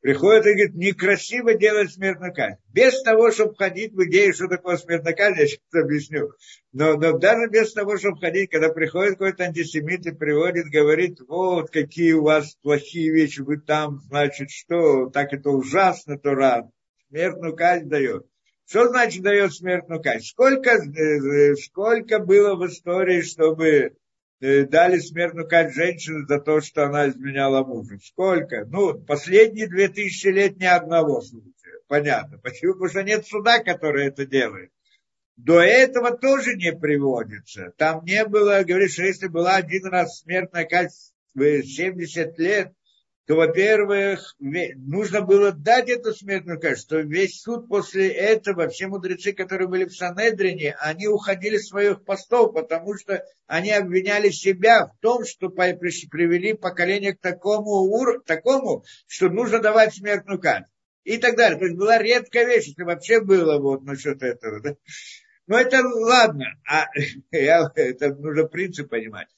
[SPEAKER 1] приходит и говорит, некрасиво делать смертную казнь. Без того, чтобы входить в идею, что такое смертная казнь, я сейчас объясню. Но, но даже без того, чтобы входить, когда приходит какой-то антисемит и приводит, говорит, вот какие у вас плохие вещи, вы там, значит, что, так это ужасно, то рад. Смертную казнь дает. Что значит дает смертную казнь? Сколько, э, сколько было в истории, чтобы Э, дали смертную казнь женщине за то, что она изменяла мужу. Сколько? Ну, последние две тысячи лет ни одного случая. Понятно. Почему? Потому что нет суда, который это делает. До этого тоже не приводится. Там не было, говорит, что если была один раз смертная казнь в 70 лет, то, во-первых, нужно было дать эту смертную казнь, что весь суд после этого, все мудрецы, которые были в Санедрине, они уходили с своих постов, потому что они обвиняли себя в том, что привели поколение к такому, ур... такому что нужно давать смертную казнь. И так далее. То есть была редкая вещь, если вообще было вот насчет этого. Да? Но это ладно, а [laughs] я, это нужно принцип понимать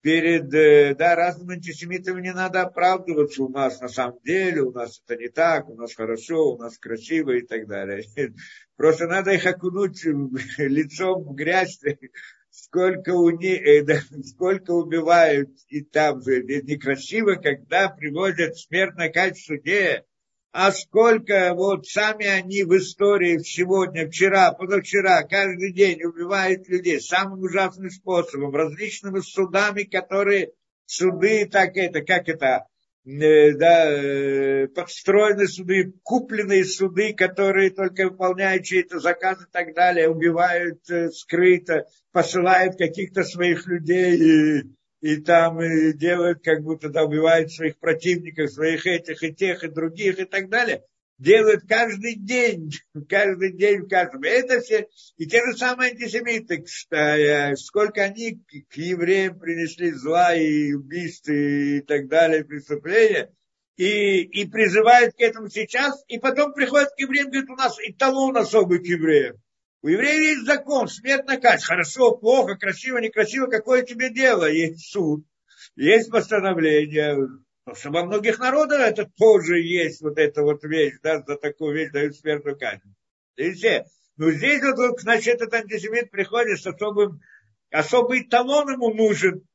[SPEAKER 1] перед э, да, разными антисемитами не надо оправдываться. У нас на самом деле, у нас это не так, у нас хорошо, у нас красиво и так далее. [laughs] Просто надо их окунуть [laughs] лицом в грязь, [laughs] сколько, у них, э, да, сколько убивают, и там же некрасиво, когда приводят смерть казнь в суде, а сколько вот сами они в истории сегодня, вчера, позавчера, каждый день убивают людей самым ужасным способом, различными судами, которые суды, так это, как это, э, да, э, подстроенные суды, купленные суды, которые только выполняют чьи-то заказы и так далее, убивают э, скрыто, посылают каких-то своих людей и там и делают, как будто да, убивают своих противников, своих этих и тех и других и так далее. Делают каждый день, [laughs] каждый день в каждом. Это все, и те же самые антисемиты, сколько они к евреям принесли зла и убийств и так далее, преступления, и, и призывают к этому сейчас, и потом приходят к евреям, говорят, у нас эталон особый к евреям. У евреев есть закон, смертная казнь. Хорошо, плохо, красиво, некрасиво, какое тебе дело? Есть суд, есть постановление. Потому во многих народах это тоже есть вот эта вот вещь, да, за такую вещь дают смертную казнь. И все. Но здесь вот, значит, этот антисемит приходит с особым, особый талон ему нужен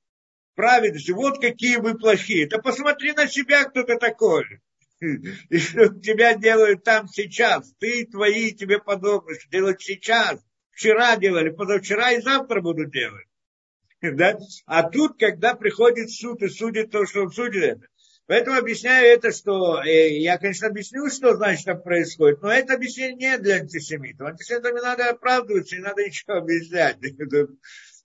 [SPEAKER 1] праведности. Вот какие вы плохие. Да посмотри на себя, кто ты такой [laughs] и что тебя делают там сейчас, ты, твои, тебе подобные, делают сейчас, вчера делали, позавчера и завтра будут делать. [laughs] Да? А тут, когда приходит суд и судит то, что он судит это. Поэтому объясняю это, что э, я, конечно, объясню, что значит там происходит, но это объяснение не для антисемитов. Антисемитам надо оправдываться, не надо [laughs] ничего объяснять.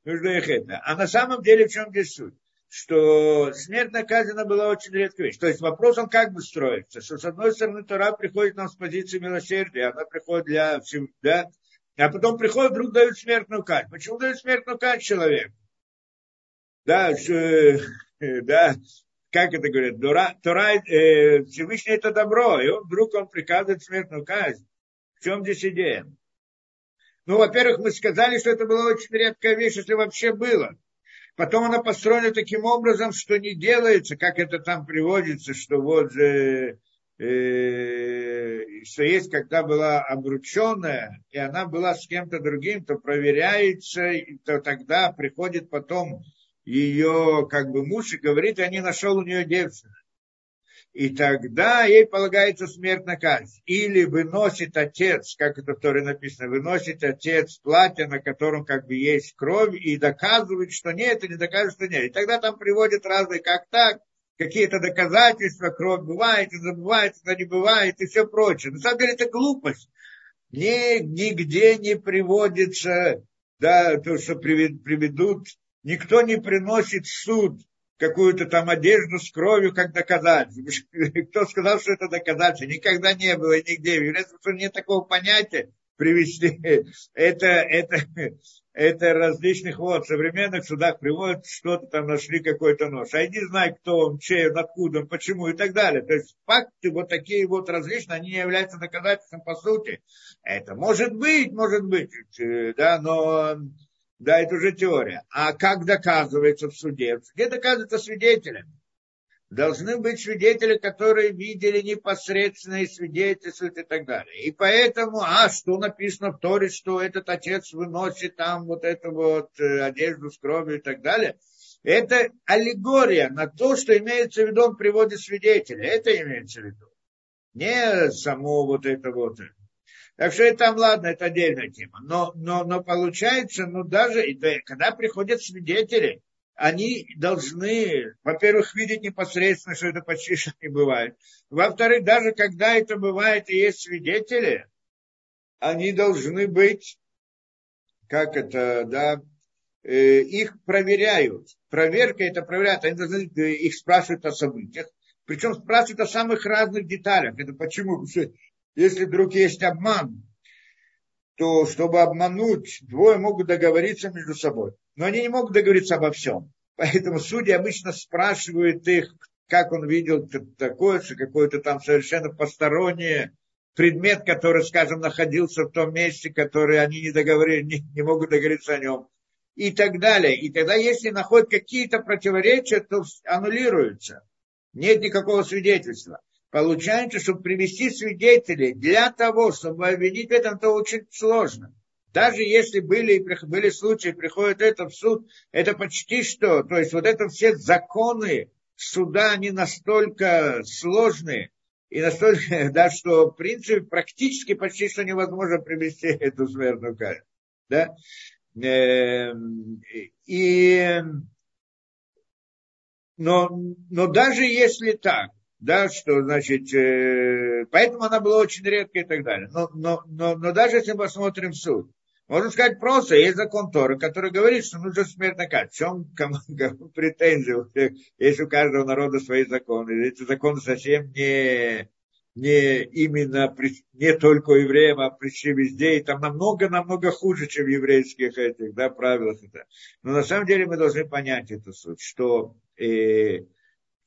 [SPEAKER 1] Нужно их это. А на самом деле в чем здесь суть? Что смерть наказана была очень редкая вещь. То есть вопрос, он как бы строится, что с одной стороны Тора приходит нам с позиции милосердия, она приходит для всего, да, а потом приходит, вдруг дают смертную казнь. Почему дают смертную казнь человеку? Да, что, [laughs] да, как это говорят, Тора, Тора э, Всевышний это добро, и он вдруг он приказывает смертную казнь. В чем здесь идея? Ну, во-первых, мы сказали, что это была очень редкая вещь, если вообще было. Потом она построена таким образом, что не делается, как это там приводится, что вот же э, что есть, когда была обрученная, и она была с кем-то другим, то проверяется, то тогда приходит потом ее как бы муж и говорит, я не нашел у нее девственность и тогда ей полагается смертная казнь. Или выносит отец, как это в Торе написано, выносит отец платье, на котором как бы есть кровь, и доказывает, что нет, или доказывает, что нет. И тогда там приводят разные, как так, какие-то доказательства, кровь бывает, и забывает, это не бывает, и все прочее. На самом деле это глупость. Ни, нигде не приводится, да, то, что приведут, никто не приносит суд какую-то там одежду с кровью как доказательство. [laughs] Кто сказал, что это доказательство? Никогда не было нигде. В еврействе нет такого понятия привести. [laughs] Это, это, это различных вот современных судах приводят, что-то там нашли какой-то нож. А иди знай, кто он, чей он, откуда он, почему и так далее. То есть факты вот такие вот различные, они не являются доказательством по сути. Это может быть, может быть, э, да, но да, это уже теория. А как доказывается в суде? В суде доказывается свидетелями. Должны быть свидетели, которые видели непосредственные свидетельства и так далее. И поэтому, а что написано в Торе, что этот отец выносит там вот эту вот э, одежду с кровью и так далее. Это аллегория на то, что имеется в виду, он приводит свидетелей. Это имеется в виду. Не само вот это вот. Так что это там, ладно, это отдельная тема. Но, но, но получается, ну даже, когда приходят свидетели, они должны, во-первых, видеть непосредственно, что это почти что не бывает. Во-вторых, даже когда это бывает и есть свидетели, они должны быть, как это, да, э, их проверяют. Проверка это проверяют, они должны, э, их спрашивают о событиях. Причем спрашивают о самых разных деталях. Это почему? Потому что если вдруг есть обман, то чтобы обмануть, двое могут договориться между собой. Но они не могут договориться обо всем. Поэтому судьи обычно спрашивают их, как он видел такое, что какой-то там совершенно посторонний предмет, который, скажем, находился в том месте, который они не, договорили, не, не могут договориться о нем. И так далее. И тогда, если находят какие-то противоречия, то аннулируются. Нет никакого свидетельства. Получается, чтобы привести свидетелей для того, чтобы обвинить в этом, это очень сложно. Даже если были, были случаи, приходит это в суд, это почти что. То есть вот это все законы суда, они настолько сложные, и настолько, [laughs] да, что в принципе практически почти что невозможно привести эту смертную казнь. Да? Эм, и, но, но даже если так, да, что, значит, э, поэтому она была очень редкая и так далее. Но, но, но, но даже если мы посмотрим суд, можно сказать просто, есть закон Торы, который говорит, что нужно смертная казнь. В чем кому, кому претензии? Есть у каждого народа свои законы. Эти законы совсем не, не именно, не только у евреев, а пришли везде. И там намного-намного хуже, чем в еврейских этих да, правилах. Это. Но на самом деле мы должны понять эту суть, что э,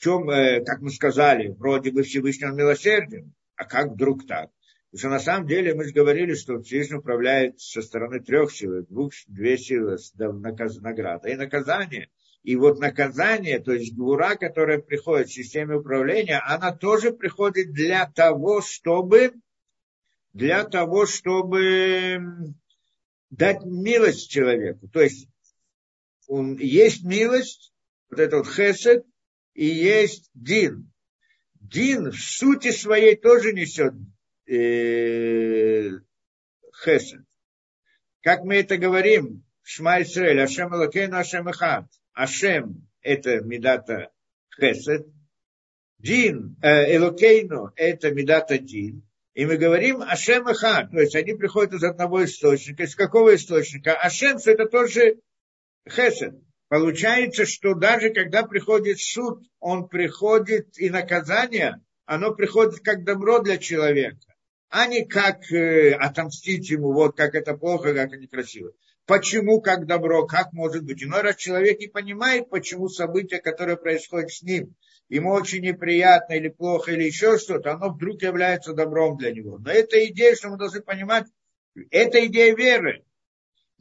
[SPEAKER 1] чем, э, как мы сказали, вроде бы Всевышнего милосердием, а как вдруг так? Потому что на самом деле мы же говорили, что Всевышний управляет со стороны трех сил, двух, две силы, награда и наказание. И вот наказание, то есть гура, которая приходит в системе управления, она тоже приходит для того, чтобы, для того, чтобы дать милость человеку. То есть он, есть милость, вот это вот хесед, и есть Дин. Дин в сути своей тоже несет э, хесед. Как мы это говорим, Шма Исраэль, Ашем Элокейну, Ашем Эхад. Ашем – это медата хесед. Дин, э, Элокейну – это медата дин. И мы говорим Ашем Эхад, то есть они приходят из одного источника. Из какого источника? Ашем – это тоже хесед. Получается, что даже когда приходит суд, он приходит и наказание, оно приходит как добро для человека, а не как э, отомстить ему, вот как это плохо, как это некрасиво. Почему как добро, как может быть? Иной раз человек не понимает, почему события, которые происходят с ним, ему очень неприятно или плохо, или еще что-то, оно вдруг является добром для него. Но эта идея, что мы должны понимать, это идея веры.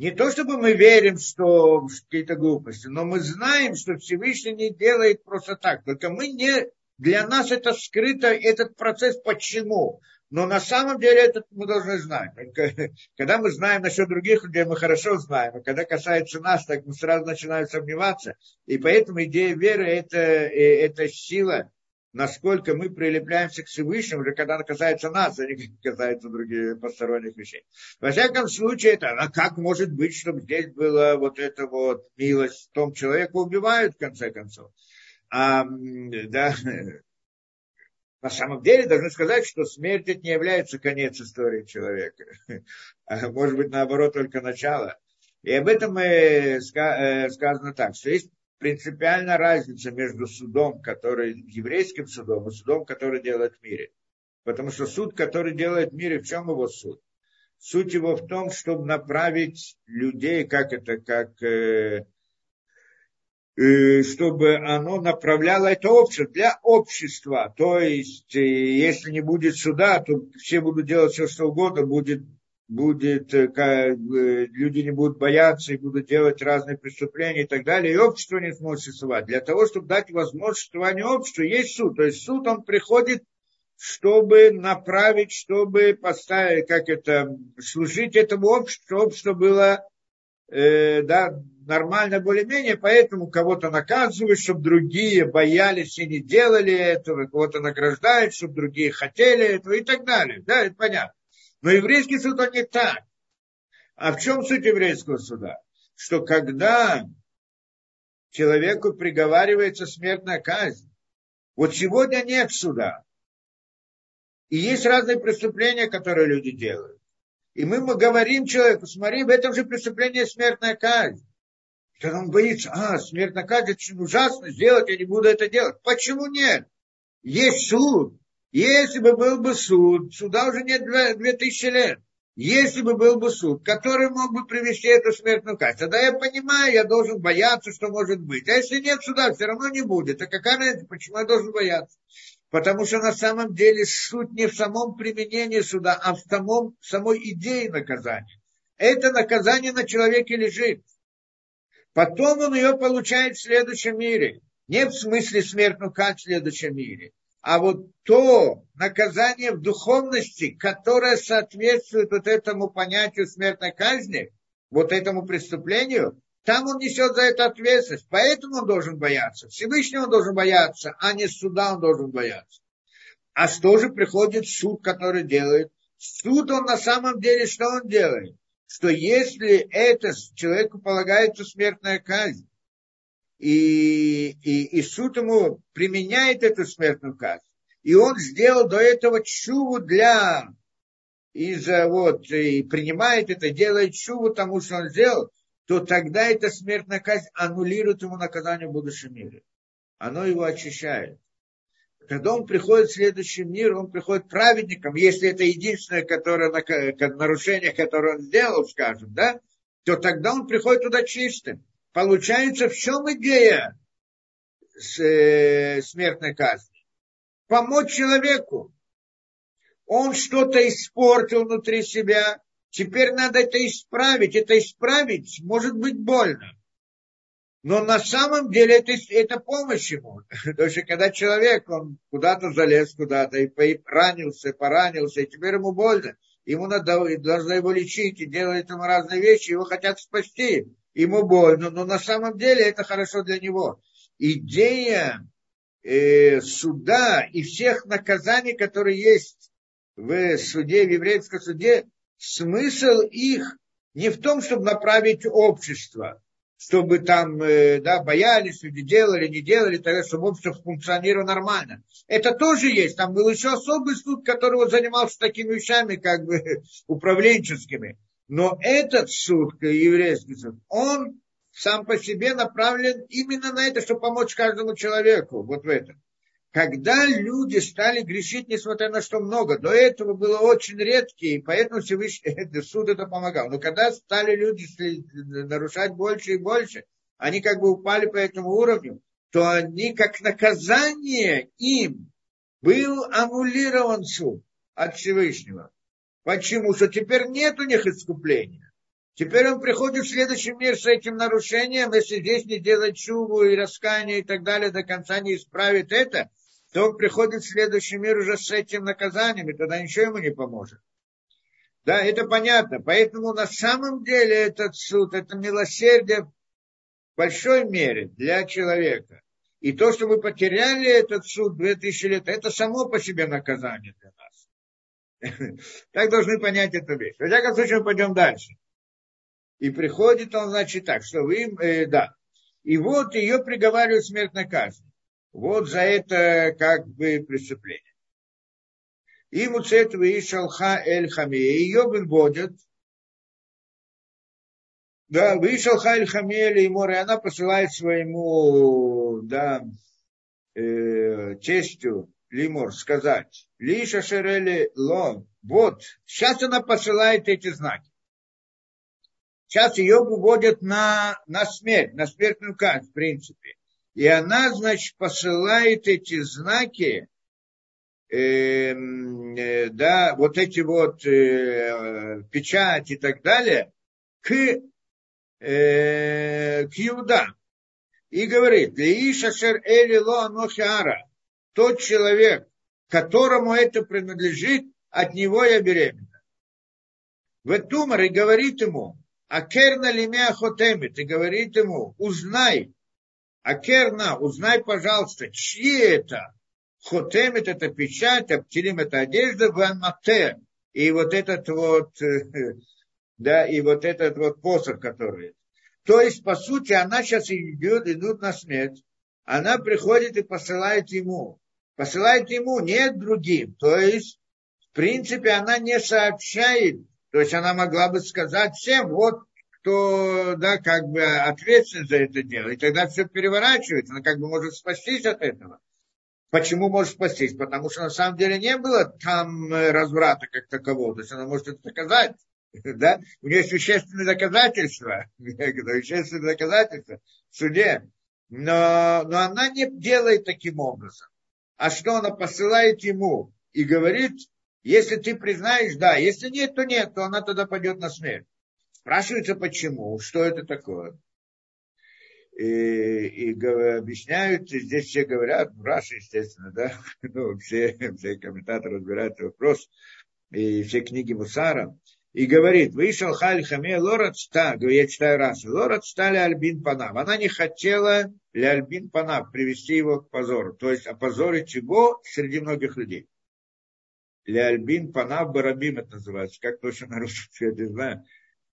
[SPEAKER 1] Не то, чтобы мы верим, что какие-то глупости, но мы знаем, что Всевышний не делает просто так. Только мы не Для нас это скрыто, этот процесс почему? Но на самом деле это мы должны знать. [laughs] Когда мы знаем насчет других людей, мы хорошо знаем. А когда касается нас, так мы сразу начинаем сомневаться. И поэтому идея веры это, э, это сила, насколько мы прилепляемся к Всевышнему, уже когда касается нас, а не касается других посторонних вещей. Во всяком случае, это, а как может быть, чтобы здесь была вот эта вот милость в том человека убивают, в конце концов. А, да, на самом деле должны сказать, что смерть это не является конец истории человека. А может быть, наоборот, только начало. И об этом э, сказано так, что есть принципиальная разница между судом, который еврейским судом, и судом, который делает в мире. Потому что суд, который делает в мире, в чем его суд? Суть его в том, чтобы направить людей, как это, как э, Э, чтобы оно направляло это общество для общества. То есть, э, если не будет суда, то все будут делать все, что угодно, будет, будет, э, люди не будут бояться и будут делать разные преступления и так далее, и общество не сможет существовать. Для того, чтобы дать возможность существования обществу, есть суд. То есть суд, он приходит чтобы направить, чтобы поставить, как это, служить этому обществу, чтобы общество было э, да, нормально более-менее, поэтому кого-то наказывают, чтобы другие боялись и не делали этого, кого-то награждают, чтобы другие хотели этого и так далее. Да, это понятно. Но еврейский суд, он не так. А в чем суть еврейского суда? Что когда человеку приговаривается смертная казнь, вот сегодня нет суда. И есть разные преступления, которые люди делают. И мы, мы говорим человеку, смотри, в этом же преступлении смертная казнь. Когда он боится, а, смертная казнь, это очень ужасно сделать, я не буду это делать. Почему нет? Есть суд. Если бы был бы суд, суда уже нет две тысячи лет. Если бы был бы суд, который мог бы привести эту смертную казнь, тогда я понимаю, я должен бояться, что может быть. А если нет суда, все равно не будет. А какая разница, почему я должен бояться? Потому что на самом деле суть не в самом применении суда, а в самом, самой идее наказания. Это наказание на человеке лежит. Потом он ее получает в следующем мире. Не в смысле смертную казнь в следующем мире, а вот то наказание в духовности, которое соответствует вот этому понятию смертной казни, вот этому преступлению, там он несет за это ответственность. Поэтому он должен бояться. Всевышнего он должен бояться, а не суда он должен бояться. А что же приходит суд, который делает? Суд он на самом деле, что он делает? Что если это человеку полагается смертная казнь, и, и, и суд ему применяет эту смертную казнь, и он сделал до этого чуву для из-за вот и принимает это, делает чуву тому, что он сделал, то тогда эта смертная казнь аннулирует ему наказание в будущем мире. Оно его очищает. Когда он приходит в следующий мир, он приходит праведником, если это единственное которое, нарушение, которое он сделал, скажем, да, то тогда он приходит туда чистым. Получается, в чем идея э, смертной казни? Помочь человеку. Он что-то испортил внутри себя, Теперь надо это исправить. Это исправить может быть больно. Но на самом деле это, это помощь ему. [laughs] Потому что когда человек, он куда-то залез, куда-то, и ранился, поранился, и теперь ему больно, ему надо, должно его лечить, и делать ему разные вещи, его хотят спасти, ему больно, но на самом деле это хорошо для него. Идея э, суда и всех наказаний, которые есть в суде, в еврейском суде, смысл их не в том, чтобы направить общество, чтобы там э, да, боялись, люди делали, не делали, тогда, чтобы общество функционировало нормально. Это тоже есть. Там был еще особый суд, который вот занимался такими вещами, как бы [laughs] управленческими. Но этот суд, еврейский суд, он сам по себе направлен именно на это, чтобы помочь каждому человеку. Вот в этом когда люди стали грешить, несмотря на что много, до этого было очень редкие, и поэтому Всевышний [laughs] суд это помогал. Но когда стали люди нарушать больше и больше, они как бы упали по этому уровню, то они как наказание им был аннулирован суд от Всевышнего. Почему? Что теперь нет у них искупления. Теперь он приходит в следующий мир с этим нарушением, если здесь не делать чуву и раскание и так далее, до конца не исправит это, то он приходит в следующий мир уже с этим наказанием, и тогда ничего ему не поможет. Да, это понятно. Поэтому на самом деле этот суд, это милосердие в большой мере для человека. И то, что мы потеряли этот суд 2000 лет, это само по себе наказание для нас. [laughs] Так должны понять эту вещь. В всяком случае, мы пойдем дальше. И приходит он, значит, так, что вы, э, да. И вот ее приговаривают смертной казни. Вот за это как бы преступление. И муцет и шалха эль хами. Ее выводят. Да, вышел Хайль Хамель и море, она посылает своему, да, э, честью Лимор сказать, Лиша Шерели Лон, вот, сейчас она посылает эти знаки. Сейчас ее выводят на, на смерть, на смертную казнь, в принципе. И она, значит, посылает эти знаки, э, э, да, вот эти вот э, печати и так далее, к, э, к Иуда. И говорит, Лииша шер эли ло анохиара, тот человек, которому это принадлежит, от него я беременна. В Тумар и говорит ему, Акерна лимя хотемит, и говорит ему, узнай, Акерна, узнай, пожалуйста, чьи это хотемит, это печать, аптилим, это одежда, ванмате, и вот этот вот, [laughs] да, и вот этот вот посох, который. То есть, по сути, она сейчас идет, идут на смерть, она приходит и посылает ему. Посылает ему, не другим. То есть, в принципе, она не сообщает то есть она могла бы сказать всем, вот кто, да, как бы ответственен за это дело. И тогда все переворачивается, она как бы может спастись от этого. Почему может спастись? Потому что на самом деле не было там э, разврата как такового. То есть она может это доказать. [laughs] Да? У нее есть вещественные доказательства. [laughs] Вещественные доказательства в суде. Но, но она не делает таким образом. А что она посылает ему и говорит, если ты признаешь, да, если нет, то нет, то она тогда пойдет на смерть. Спрашивается, почему, что это такое. И, и объясняют, здесь все говорят, ну, Раша, естественно, да, [laughs] ну, все, [laughs] все комментаторы разбирают вопрос, и все книги Мусара, и говорит, вышел Халь Хаме Лорат Ста, я читаю раз, Лорат стали Альбин Панав. Она не хотела для Альбин Панав привести его к позору, то есть опозорить его среди многих людей. Ляльбин Панав Барабим это называется. Как точно на русском [laughs] я не знаю.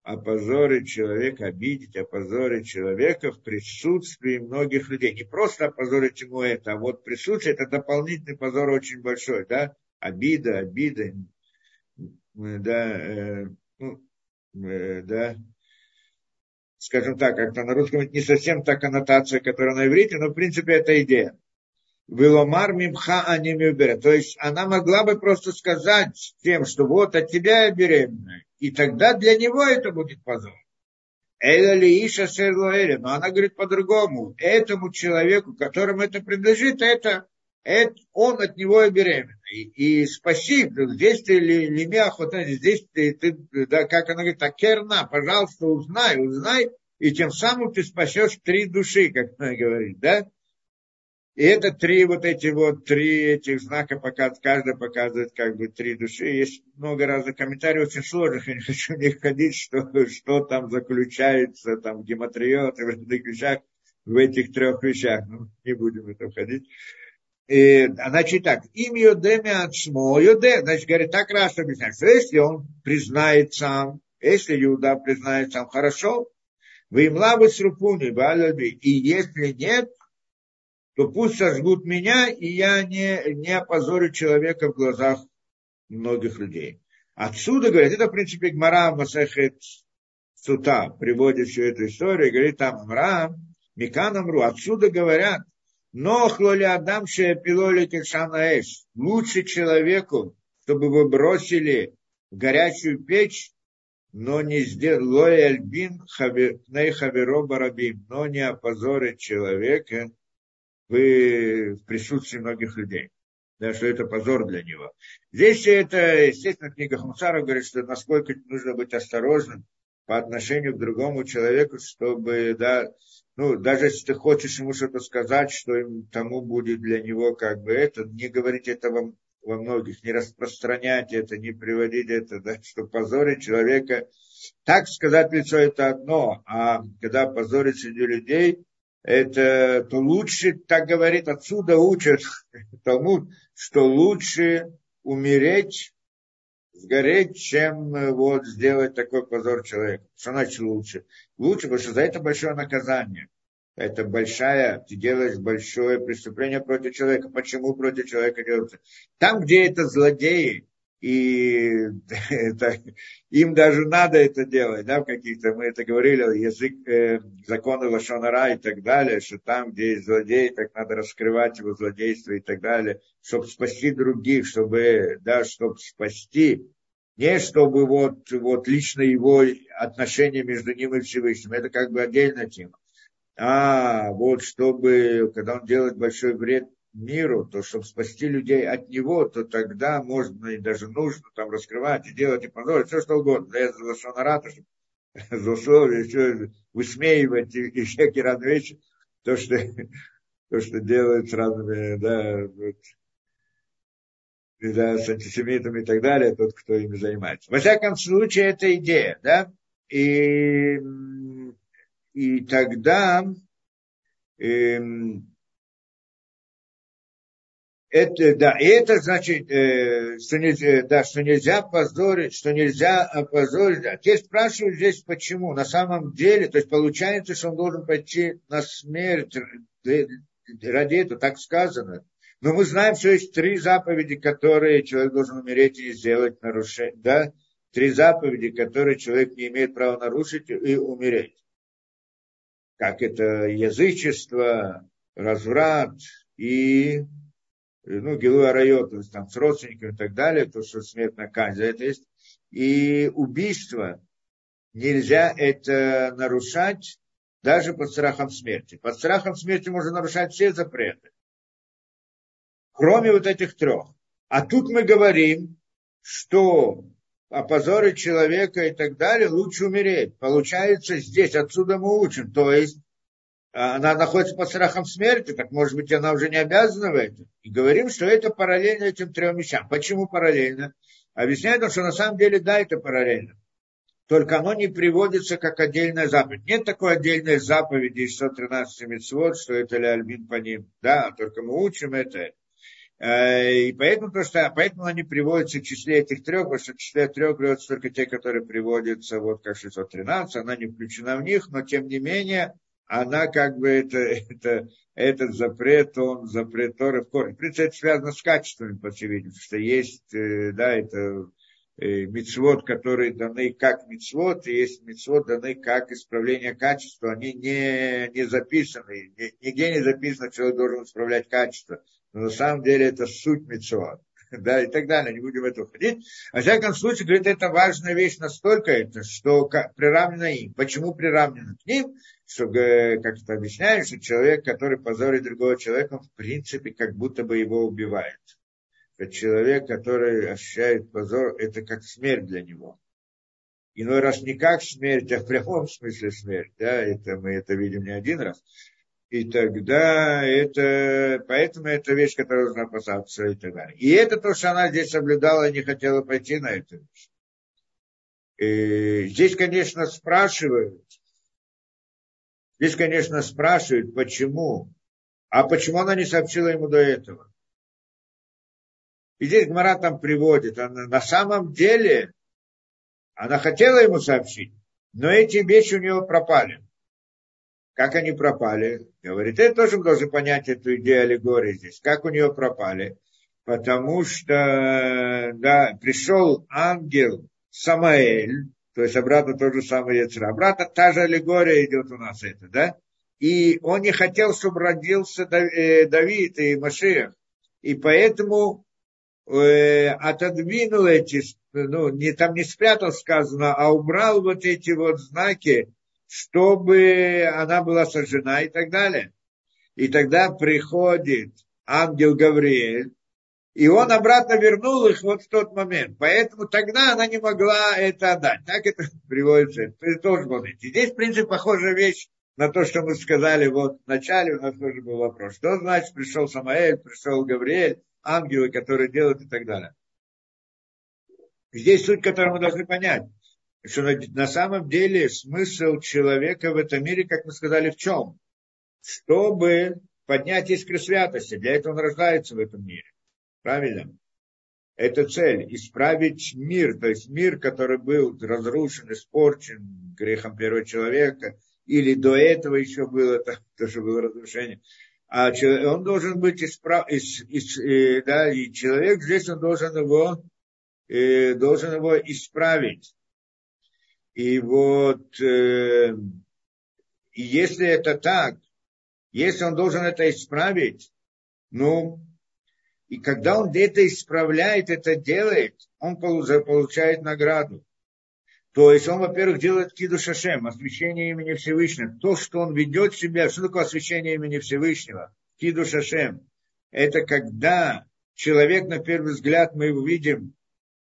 [SPEAKER 1] Опозорить человека, обидеть, опозорить человека в присутствии многих людей. Не просто опозорить ему это, а вот присутствие, это дополнительный позор очень большой, да? Обида, обида, да, э, э, да, скажем так, как-то на русском это не совсем так аннотация, которая на иврите, но в принципе это идея. Веломар мимха анимюбера. То есть она могла бы просто сказать тем, что вот от тебя я беременна. И тогда для него это будет позор. Эля ли Иша. Но она говорит по-другому. Этому человеку, которому это принадлежит, это, это он от него и беременна. И, и спаси, здесь ты лимях, вот здесь ты, ты, да, как она говорит, акерна, пожалуйста, узнай, узнай, и тем самым ты спасешь три души, как она говорит, да? И это три вот эти вот, три этих знака показывают, каждый показывает как бы три души. Есть много разных комментариев, очень сложных, я не хочу в них ходить, что, что там заключается, там, гематриот в этих вещах, в этих трех вещах. Ну, не будем в это входить. И, значит так, им Йодеме Ацмо, Йоде, значит, говорит, так раз объясняет, что если он признает сам, если Иуда признает сам, хорошо, вы им лавы с рупуни, и если нет, то пусть сожгут меня, и я не, не опозорю человека в глазах многих людей. Отсюда, говорит, это, в принципе, Гмара Масахет Сута приводит всю эту историю, говорит там Мра, Миканамру, отсюда говорят, но хлоли Адам пилоли Кешанаэш, лучше человеку, чтобы вы бросили в горячую печь, но не сделали альбин хаверо барабим, но не опозорить человека в присутствии многих людей. Да, что это позор для него. Здесь это, естественно, книга Хумсара говорит, что насколько нужно быть осторожным по отношению к другому человеку, чтобы, да, ну, даже если ты хочешь ему что-то сказать, что им, тому будет для него как бы это, не говорить это во, во многих, не распространять это, не приводить это, да, что позорить человека. Так сказать лицо это одно, а когда позорить среди людей, это то лучше, так говорит, отсюда учат [laughs] тому, что лучше умереть сгореть, чем э, вот сделать такой позор человеку. Что значит лучше? Лучше, потому что за это большое наказание. Это большая, ты делаешь большое преступление против человека. Почему против человека делается? Там, где это злодеи, и [laughs] это, им даже надо это делать, да, в каких-то, мы это говорили, язык, э, законы Лашонара и так далее, что там, где есть злодей, так надо раскрывать его злодейство и так далее, чтобы спасти других, чтобы, да, чтобы спасти, не чтобы вот, вот лично его отношения между ним и Всевышним, это как бы отдельная тема. А вот чтобы, когда он делает большой вред миру, то чтобы спасти людей от него, то тогда можно и даже нужно там раскрывать и делать и позорить, все что угодно. Да, за шонарата, [laughs] злословие, все высмеивать и, и всякие разные вещи, то, что, [laughs] то, что делают с разными, да, вот, да, с антисемитами и так далее, тот, кто ими занимается. Во всяком случае, это идея, да, и, и тогда, эм, это, да, и это значит, э, что, нельзя, да, что нельзя позорить, что нельзя опозорить. А те спрашивают здесь, почему. На самом деле, то есть получается, что он должен пойти на смерть ради этого, так сказано. Но мы знаем, что есть три заповеди, которые человек должен умереть и сделать нарушение. Да? Три заповеди, которые человек не имеет права нарушить и умереть. Как это язычество, разврат и ну, Гилуя Райот, то есть там с родственниками и так далее, то, что смертная казнь, это есть. И убийство нельзя это нарушать даже под страхом смерти. Под страхом смерти можно нарушать все запреты, кроме вот этих трех. А тут мы говорим, что опозорить человека и так далее, лучше умереть. Получается здесь, отсюда мы учим. То есть она находится под страхом смерти, так может быть она уже не обязана в этом. И говорим, что это параллельно этим трем вещам. Почему параллельно? Объясняет, что на самом деле да, это параллельно. Только оно не приводится как отдельная заповедь. Нет такой отдельной заповеди из 113 мецвод, что это ли альбин по ним. Да, только мы учим это. Э, и поэтому, то, что, поэтому они приводятся в числе этих трех, потому что в числе трех приводятся только те, которые приводятся вот как 613, она не включена в них, но тем не менее она как бы это, [laughs] это, этот запрет, он запрет Торы в корне. В принципе, это связано с качествами, по всей видимости, что есть, э, да, это э, мицвод, которые даны как мицвод, и есть мицвод, даны как исправление качества. Они не, не записаны, нигде не записано, человек должен исправлять качество. Но на самом деле это суть мицвод. [laughs] да, и так далее, не будем в это уходить. Во всяком случае, говорит, это важная вещь настолько, это, что приравнено им. Почему приравнено к ним? Что, как это объясняешь, что человек, который позорит другого человека, в принципе, как будто бы его убивает. Это человек, который ощущает позор, это как смерть для него. Иной раз не как смерть, а в прямом смысле смерть. Да, это мы это видим не один раз. И тогда это, поэтому это вещь, которую нужно опасаться и так далее. И это то, что она здесь соблюдала и не хотела пойти на эту вещь. И здесь, конечно, спрашивают, здесь, конечно, спрашивают, почему, а почему она не сообщила ему до этого. И здесь Гмара там приводит, она, на самом деле, она хотела ему сообщить, но эти вещи у нее пропали. Как они пропали? Говорит, это тоже должен понять эту идею аллегории здесь. Как у нее пропали? Потому что, да, пришел ангел Самаэль, то есть обратно тот же самый Яцера. Обратно та же аллегория идет у нас это, да? И он не хотел, чтобы родился э, Давид и Машиах. И поэтому э, отодвинул эти, ну, не, там не спрятал сказано, а убрал вот эти вот знаки, чтобы она была сожжена и так далее. И тогда приходит ангел Гавриэль И он обратно вернул их вот в тот момент. Поэтому тогда она не могла это отдать. Так это [laughs] приводится. Это тоже может быть. Здесь, в принципе, похожая вещь на то, что мы сказали вот в начале, у нас тоже был вопрос. Что значит пришел Самаэль, пришел Гавриэль, ангелы, которые делают и так далее. Здесь суть, которую мы должны понять, что на, самом деле смысл человека в этом мире, как мы сказали, в чем? Чтобы поднять искры святости. Для этого он рождается в этом мире. Правильно? Это цель. Исправить мир. То есть мир, который был разрушен, испорчен грехом первого человека. Или до этого еще было, [laughs] это тоже было разрушение. А он должен быть исправ... Ис... Ис... Э, да, и человек здесь, он должен его, э, должен его исправить. И вот, э, и если это так, если он должен это исправить, ну, и когда он это исправляет, это делает, он получает награду. То есть он, во-первых, делает киду шашем, освящение имени Всевышнего. То, что он ведет себя, что такое освящение имени Всевышнего? Киду шашем. Это когда человек, на первый взгляд, мы его видим,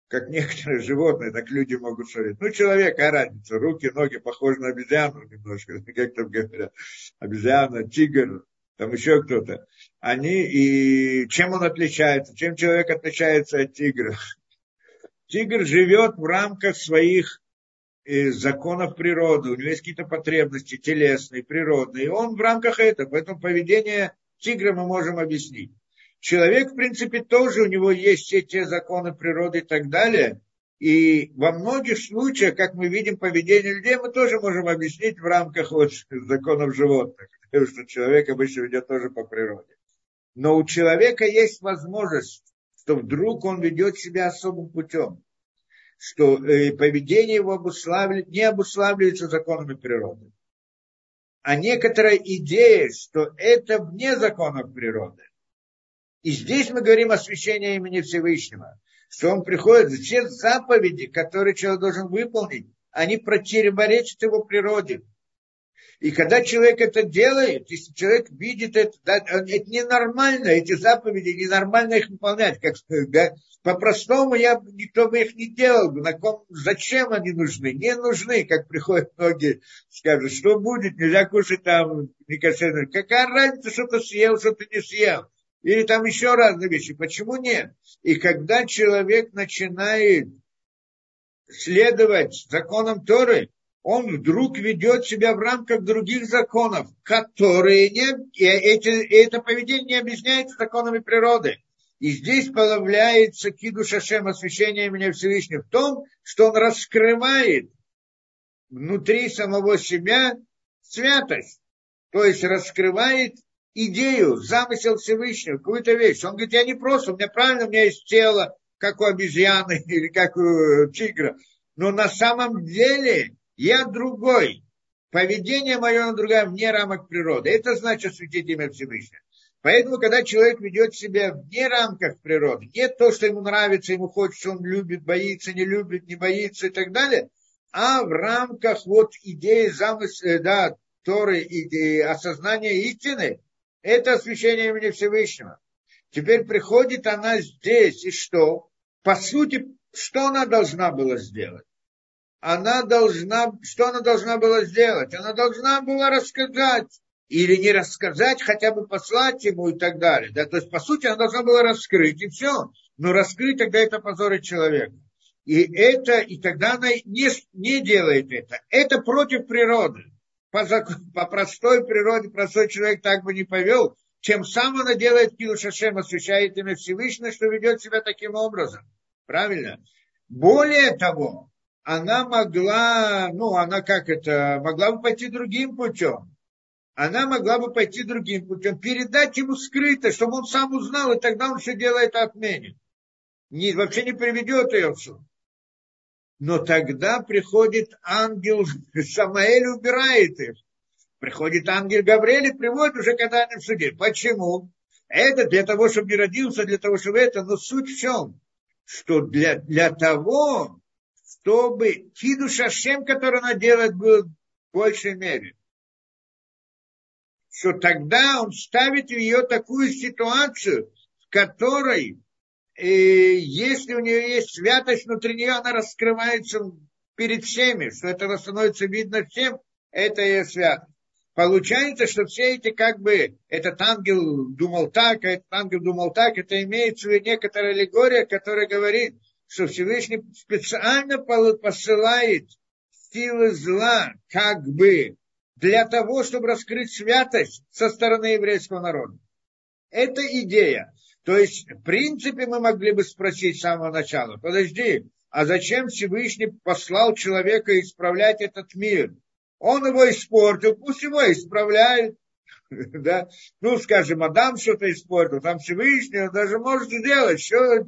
[SPEAKER 1] как некоторые животные, так люди могут шарить. Ну, человек, а разница, руки, ноги похожи на обезьяну немножко, [laughs] как там говорят, обезьяна, тигр, там еще кто-то. Они и чем он отличается, чем человек отличается от тигра. [laughs] Тигр живет в рамках своих э, законов природы, у него есть какие-то потребности телесные, природные, и он в рамках этого, поэтому поведение тигра мы можем объяснить. Человек, в принципе, тоже у него есть все те законы природы и так далее, и во многих случаях, как мы видим поведение людей, мы тоже можем объяснить в рамках вот [laughs] законов животных, потому [laughs] что человек обычно ведет тоже по природе. Но у человека есть возможность, что вдруг он ведет себя особым путем, что э, поведение его обуславливает, не обуславливается законами природы. А некоторая идея, что это вне законов природы. И здесь мы говорим о священии имени Всевышнего, что он приходит, все заповеди, которые человек должен выполнить, они противоречат его природе. И когда человек это делает, если человек видит это, да, это ненормально, эти заповеди, ненормально их выполнять. Как, да, по-простому я, никто бы их не делал. На ком, зачем они нужны? Не нужны, как приходят многие, скажут, что будет, нельзя кушать там, не кошерно. Какая разница, что ты съел, что ты не съел? Или там еще разные вещи. Почему нет? И когда человек начинает следовать законам Торы, он вдруг ведет себя в рамках других законов, которые не, и эти, это поведение не объясняется законами природы. И здесь появляется киду шашем, освящение имени Всевышнего в том, что он раскрывает внутри самого себя святость. То есть раскрывает идею, замысел Всевышнего, какую-то вещь. Он говорит, я не просто, у меня правильно, у меня есть тело, как у обезьяны [laughs] или как у тигра. Но на самом деле я другой. Поведение мое, оно другое, вне рамок природы. Это значит осветить имя Всевышнего. Поэтому, когда человек ведет себя вне рамках природы, не то, что ему нравится, ему хочется, он любит, боится, не любит, не боится и так далее, а в рамках вот идеи замысла, э, да, Торы, идеи осознания истины, это освящение имени Всевышнего. Теперь приходит она здесь, и что? По сути, что она должна была сделать? она должна, что она должна была сделать? Она должна была рассказать или не рассказать, хотя бы послать ему и так далее. Да? То есть, по сути, она должна была раскрыть, и все. Но раскрыть тогда это позорит человека. И это, и тогда она не, не делает это. Это против природы. По, по простой природе простой человек так бы не повел, чем сам она делает Килу Шашем, освящает имя Всевышнего, что ведет себя таким образом. Правильно? Более того, она могла, ну, она как это, могла бы пойти другим путем. Она могла бы пойти другим путем, передать ему скрыто, чтобы он сам узнал, и тогда он все делает отменит. Не, вообще не приведет ее в суд. Но тогда приходит ангел, Самаэль убирает их. Приходит ангел Гавриэль и приводит уже когда они в суде. Почему? Это для того, чтобы не родился, для того, чтобы это. Но суть в чем? Что для, для того, чтобы Киду Шашем, который она делает, был в большей мере. Что тогда он ставит ее такую ситуацию, в которой и если у нее есть святость внутри нее, она раскрывается перед всеми, что это становится видно всем, это ее святость. Получается, что все эти как бы, этот ангел думал так, а этот ангел думал так, это имеется в виду некоторая аллегория, которая говорит, что Всевышний специально посылает силы зла, как бы, для того, чтобы раскрыть святость со стороны еврейского народа. Это идея. То есть, в принципе, мы могли бы спросить с самого начала, подожди, а зачем Всевышний послал человека исправлять этот мир? Он его испортил, пусть его исправляет. [laughs] Да? Ну, скажем, Адам что-то испортил, там Всевышний он даже может сделать, что,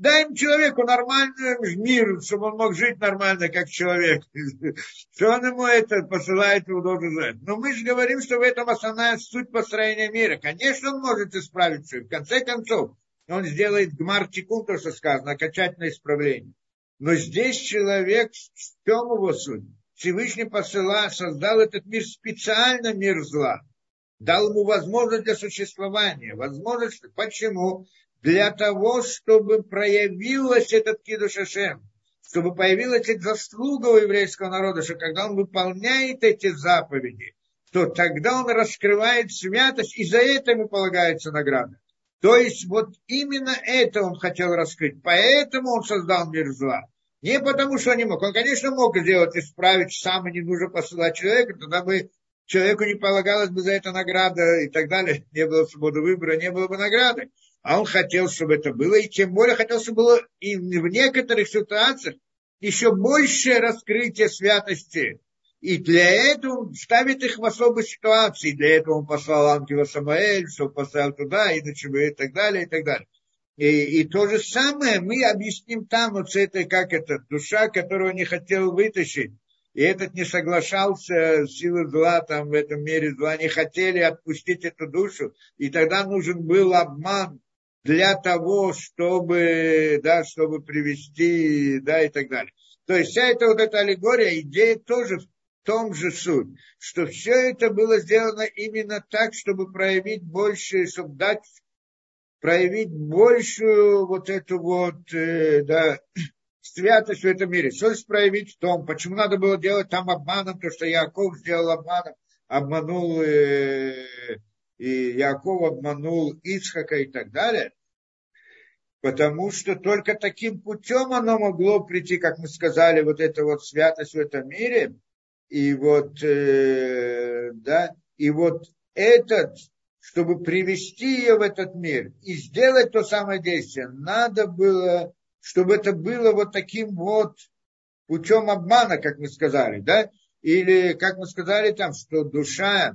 [SPEAKER 1] Дай человеку нормальный мир, чтобы он мог жить нормально, как человек. [laughs] Что он ему это посылает, его должен знать. Но мы же говорим, что в этом основная суть построения мира. Конечно, он может исправить все. В конце концов, он сделает гмар тикун, то, что сказано, окончательное исправление. Но здесь человек, в чем его суть? Всевышний посыла, создал этот мир специально, мир зла. Дал ему возможность для существования. Возможность, почему? Для того, чтобы проявилась этот Кидуш Ашем, чтобы появилась эта заслуга у еврейского народа, что когда он выполняет эти заповеди, то тогда он раскрывает святость, и за это ему полагается награда. То есть вот именно это он хотел раскрыть. Поэтому он создал мир зла. Не потому, что не мог. Он, конечно, мог сделать, исправить сам, не нужно посылать человека, тогда бы человеку не полагалось бы за это награда и так далее. Не было свободы выбора, не было бы награды а он хотел, чтобы это было, и тем более хотел, чтобы было и в некоторых ситуациях еще большее раскрытие святости. И для этого ставит их в особой ситуации. Для этого он послал ангела Самаэль, что поставил туда, бы и так далее, и так далее. И, и то же самое мы объясним там, вот с этой, как это, душа, которую не хотел вытащить. И этот не соглашался, силы зла там в этом мире зла не хотели отпустить эту душу. И тогда нужен был обман, для того, чтобы, да, чтобы привести, да, и так далее. То есть вся эта вот эта аллегория, идея тоже в том же суть, что все это было сделано именно так, чтобы проявить больше, чтобы дать, проявить большую вот эту вот, э, да, святость в этом мире. Что есть проявить в том, почему надо было делать там обманом, то, что Яков сделал обманом, обманул э, и Яков обманул Ицхака и так далее, потому что только таким путем оно могло прийти, как мы сказали, вот эта вот святость в этом мире, и вот, э, да, и вот этот, чтобы привести ее в этот мир и сделать то самое действие, надо было, чтобы это было вот таким вот путем обмана, как мы сказали, да, или, как мы сказали там, что душа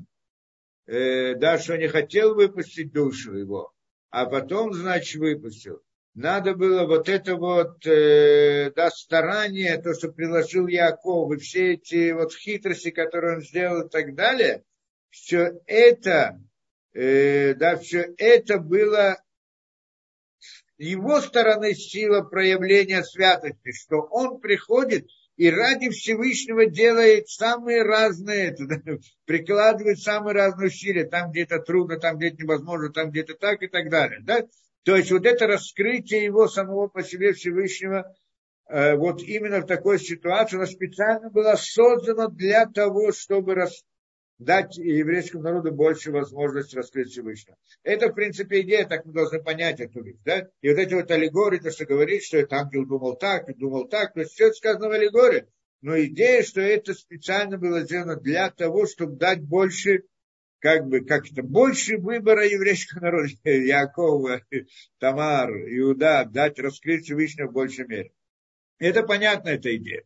[SPEAKER 1] э, да, что не хотел выпустить душу его, а потом, значит, выпустил. Надо было вот это вот, э, да, старание, то, что приложил Яков, и все эти вот хитрости, которые он сделал и так далее, все это, э, да, все это было его стороны сила проявления святости, что он приходит и ради Всевышнего делает самые разные, прикладывает самые разные усилия, там где это трудно, там где это невозможно, там где это так и так далее. Да? То есть вот это раскрытие его самого по себе Всевышнего, э, вот именно в такой ситуации, оно специально было создано для того, чтобы рас, дать еврейскому народу больше возможности раскрыть Всевышнего. Это, в принципе, идея, так мы должны понять эту вещь. Да? И вот эти вот аллегории, то, что говорит, что это ангел думал так, и думал так, то есть все это сказано в аллегории. Но идея, что это специально было сделано для того, чтобы дать больше, как бы, как это, больше выбора еврейского народа, [laughs] Якова, Тамар, Иуда, дать раскрыть Всевышнего в большей мере. Это понятно, эта идея.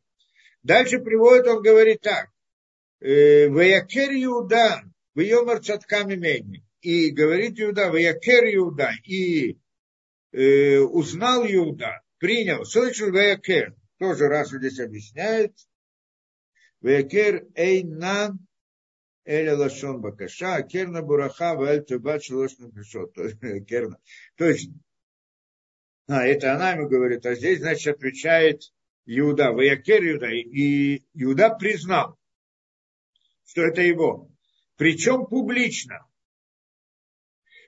[SPEAKER 1] Дальше приводит, он говорит так. Ваякер Иуда, в Йомар Цатками Медни. И говорит Иуда, Ваякер Иуда, и э, узнал Иуда, принял, слышал Ваякер, тоже раз здесь объясняет, Ваякер Эйнан Эля Лашон Бакаша, Керна Бураха, Ваэль Тубат Шелошна Бешот. Керна. То есть, а, это она ему говорит, а здесь, значит, отвечает Иуда, Ваякер Иуда, и Иуда признал что это его. Причем публично.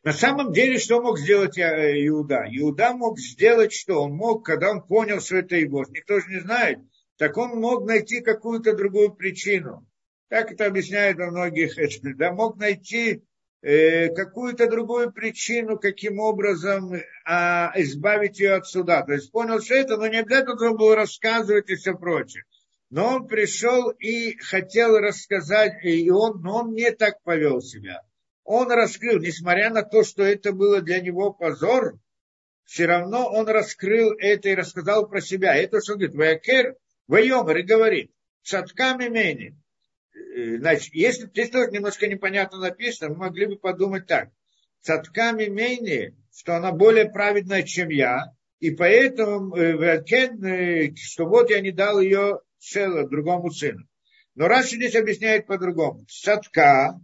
[SPEAKER 1] На самом деле, что мог сделать э, Иуда? Иуда мог сделать что? Он мог, когда он понял, что это его, никто же не знает, так он мог найти какую-то другую причину. Так это объясняют во многих, да, мог найти э, какую-то другую причину, каким образом э, избавить ее от суда. То есть понял, что это, но не обязательно должен был рассказывать и все прочее. Но он пришел и хотел рассказать, и он, но он не так повел себя он раскрыл, несмотря на то, что это было для него позор, все равно он раскрыл это и рассказал про себя. Это что он говорит, Ваякер, Вайомер, и говорит, садками мени. Э, значит, если здесь тоже немножко непонятно написано, мы могли бы подумать так. Садками мени, что она более праведная, чем я, и поэтому, э, э, что вот я не дал ее Шела, другому сыну. Но Раши здесь объясняет по-другому. Садка,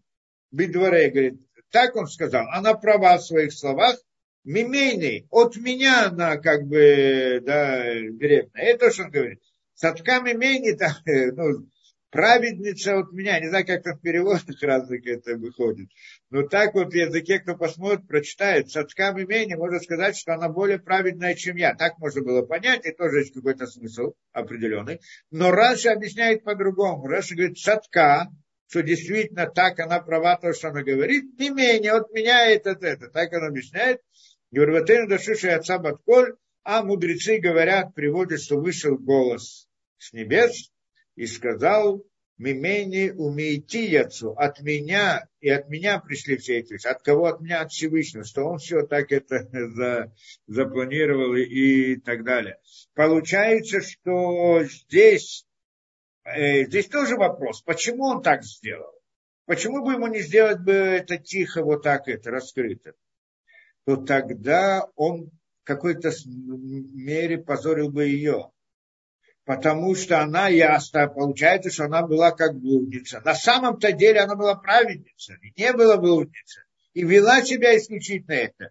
[SPEAKER 1] Бедворе, говорит, так он сказал, она права в своих словах, мимейный, от меня она как бы, да, беременна. Это что он говорит. צדקה ממני, там, [laughs] ну, праведница от меня. Не знаю, как это в переводах разных это выходит. Но так вот в языке, кто посмотрит, прочитает, צדקה ממני, можно сказать, что она более праведная, чем я. Так можно было понять, и тоже есть какой-то смысл определенный. Но Раши объясняет по-другому. Раши говорит, צדקה, что действительно так она права, то, что она говорит, ממני, от меня этот, это. Так она объясняет. רבותינו דרשו שיצאה בת קול, а мудрецы говорят, приводят, что вышел голос с небес и сказал, Мимени умейти яцу, от меня, и от меня пришли все эти вещи. От кого? От меня, от Всевышнего, что он все так это [laughs] за, запланировал и, и так далее. Получается, что здесь Э, здесь тоже вопрос, почему он так сделал? Почему бы ему не сделать бы это тихо, вот так это, раскрыто? То тогда он в какой-то мере позорил бы ее. Потому что она ясно, получается, что она была как блудница. На самом-то деле она была праведница, не была блудница. И вела себя исключительно это.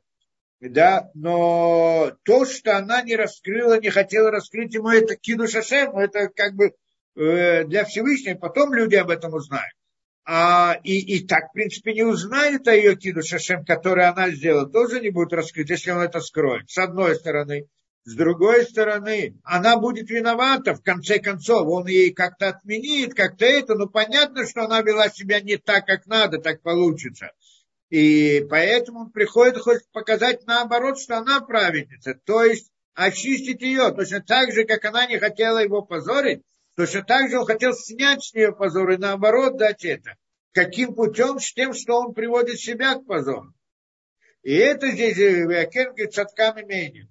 [SPEAKER 1] Да, но то, что она не раскрыла, не хотела раскрыть ему это киду шашем, это как бы Э, для Всевышнего, потом люди об этом узнают. А, и, и так, в принципе, не узнают о ее киду Шашем, который она сделала, тоже не будет раскрыть, если он это скроет. С одной стороны. С другой стороны, она будет виновата, в конце концов, он ей как-то отменит, как-то это, но понятно, что она вела себя не так, как надо, так получится. И поэтому он приходит, хочет показать наоборот, что она праведница, то есть очистить ее, точно так же, как она не хотела его позорить, Точно так же он хотел снять с нее позор и наоборот дать это. Каким путем? С тем, что он приводит себя к позору. И это здесь Виакен говорит цаткам имением.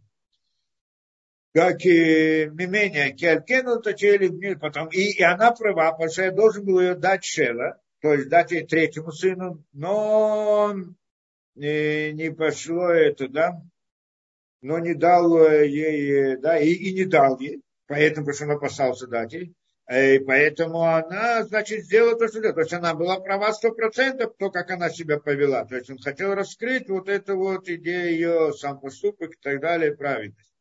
[SPEAKER 1] Как и мимения, киалькену точили потом. И, и она права, потому что я должен был ее дать Шела, то есть дать ей третьему сыну, но не, не пошло это, да, но не дал ей, да, и, и не дал ей поэтому, потому что он опасался дать ей. И поэтому она, значит, сделала то, что делала. То есть она была права сто процентов, то, как она себя повела. То есть он хотел раскрыть вот эту вот идею ее, сам поступок и так далее, праведность.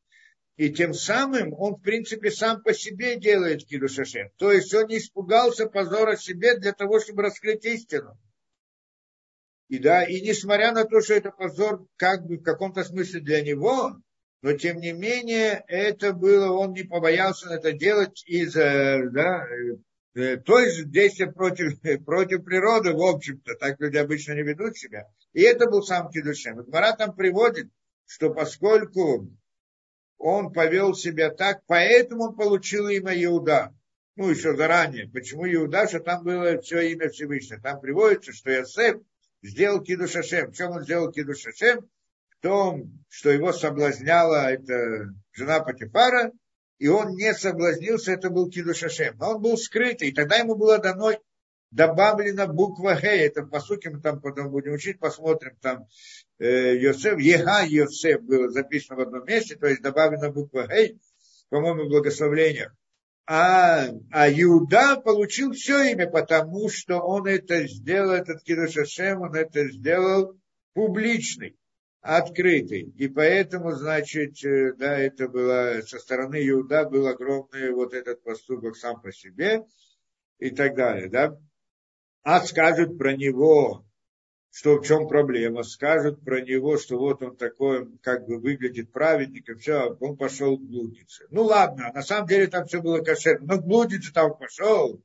[SPEAKER 1] И тем самым он, в принципе, сам по себе делает Кидушашем. То есть он не испугался позора себе для того, чтобы раскрыть истину. И да, и несмотря на то, что это позор как бы в каком-то смысле для него, но тем не менее это было, он не побоялся это делать из, да, э, то есть действия против, [laughs] против природы, в общем-то, так люди обычно не ведут себя. И это был сам Кедушем. Гмара там приводит, что поскольку он повел себя так, поэтому он получил имя Иуда. Ну, еще заранее. Почему Иуда? Что там было все имя Всевышнего. Там приводится, что Ясеф сделал Кидушашем. В чем он сделал Кидушашем? том, что его соблазняла эта жена Патифара, и он не соблазнился, это был Кидушашем. Но он был скрытый, и тогда ему было дано добавлена буква Г, это по сути мы там потом будем учить, посмотрим, там э, Йосеф, Ега Йосеф было записано в одном месте, то есть добавлена буква Г, по-моему, в благословлениях. А, а Иуда получил все имя, потому что он это сделал, этот Кидушашем, он это сделал публичный открытый. И поэтому, значит, э, да, это было со стороны Иуда был огромный вот этот поступок сам по себе и так далее, да. А скажут про него, что в чем проблема, скажут про него, что вот он такой, как бы выглядит праведником, все, он пошел к. Ну ладно, на самом деле там все было кошерно, но к там пошел.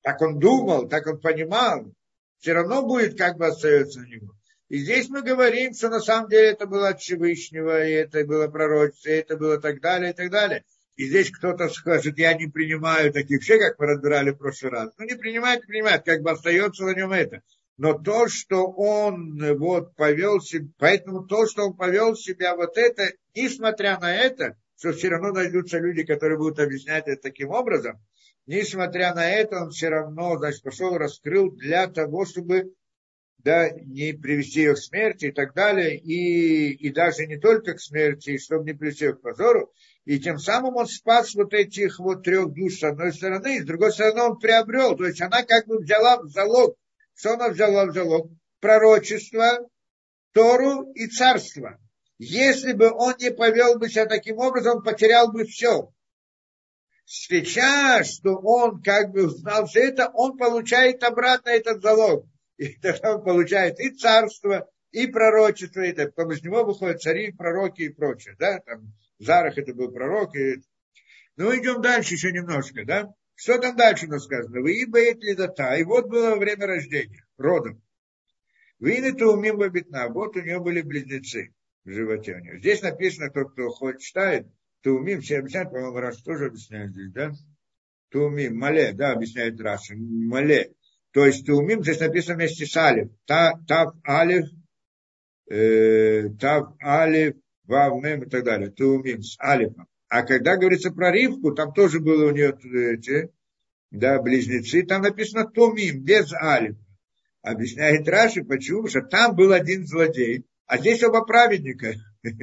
[SPEAKER 1] Так он думал, так он понимал, все равно будет как бы остается у него. И здесь мы говорим, что на самом деле это было от Всевышнего, и это было пророчество, и это было так далее, и так далее. И здесь кто-то скажет, я не принимаю таких вещей, как мы разбирали в прошлый раз. Ну, не принимает, не принимает, как бы остается на нем это. Но то, что он вот повел себя, поэтому то, что он повел себя вот это, несмотря на это, что все равно найдутся люди, которые будут объяснять это таким образом, несмотря на это, он все равно, значит, пошел, раскрыл для того, чтобы да, не привести ее к смерти и так далее, и, и даже не только к смерти, чтобы не привести ее к позору, и тем самым он спас вот этих вот трех душ с одной стороны, и с другой стороны он приобрел, то есть она как бы взяла в залог что она взяла в залог? Пророчество, Тору и царство. Если бы он не повел бы себя таким образом, он потерял бы все. Сейчас, что он как бы узнал все это, он получает обратно этот залог. И тогда он получает и царство, и пророчество, и так. Потому что него выходят цари, пророки и прочее. Да? Там, Зарах это был пророк. И... Ну, идем дальше еще немножко. Да? Что там дальше у нас сказано? Вы бает лидата. И вот было время рождения, родом. Вы не умим бабитна. Вот у нее были близнецы в животе у нее. Здесь написано, тот, кто хоть читает, то умим, все объясняют, по-моему, раз тоже объясняют здесь, да? То умим, мале, да, объясняет Раша, мале. То есть то умим, здесь написано вместе с алиф. Та, тав, алиф, э, тав, алиф, вав, мем и так далее. То умим с алифом. А когда говорится про Ривку, там тоже было у нее эти, да, близнецы, там написано Томим, без Алифа. Объясняет Раши, почему? Потому что там был один злодей, а здесь оба праведника. [laughs]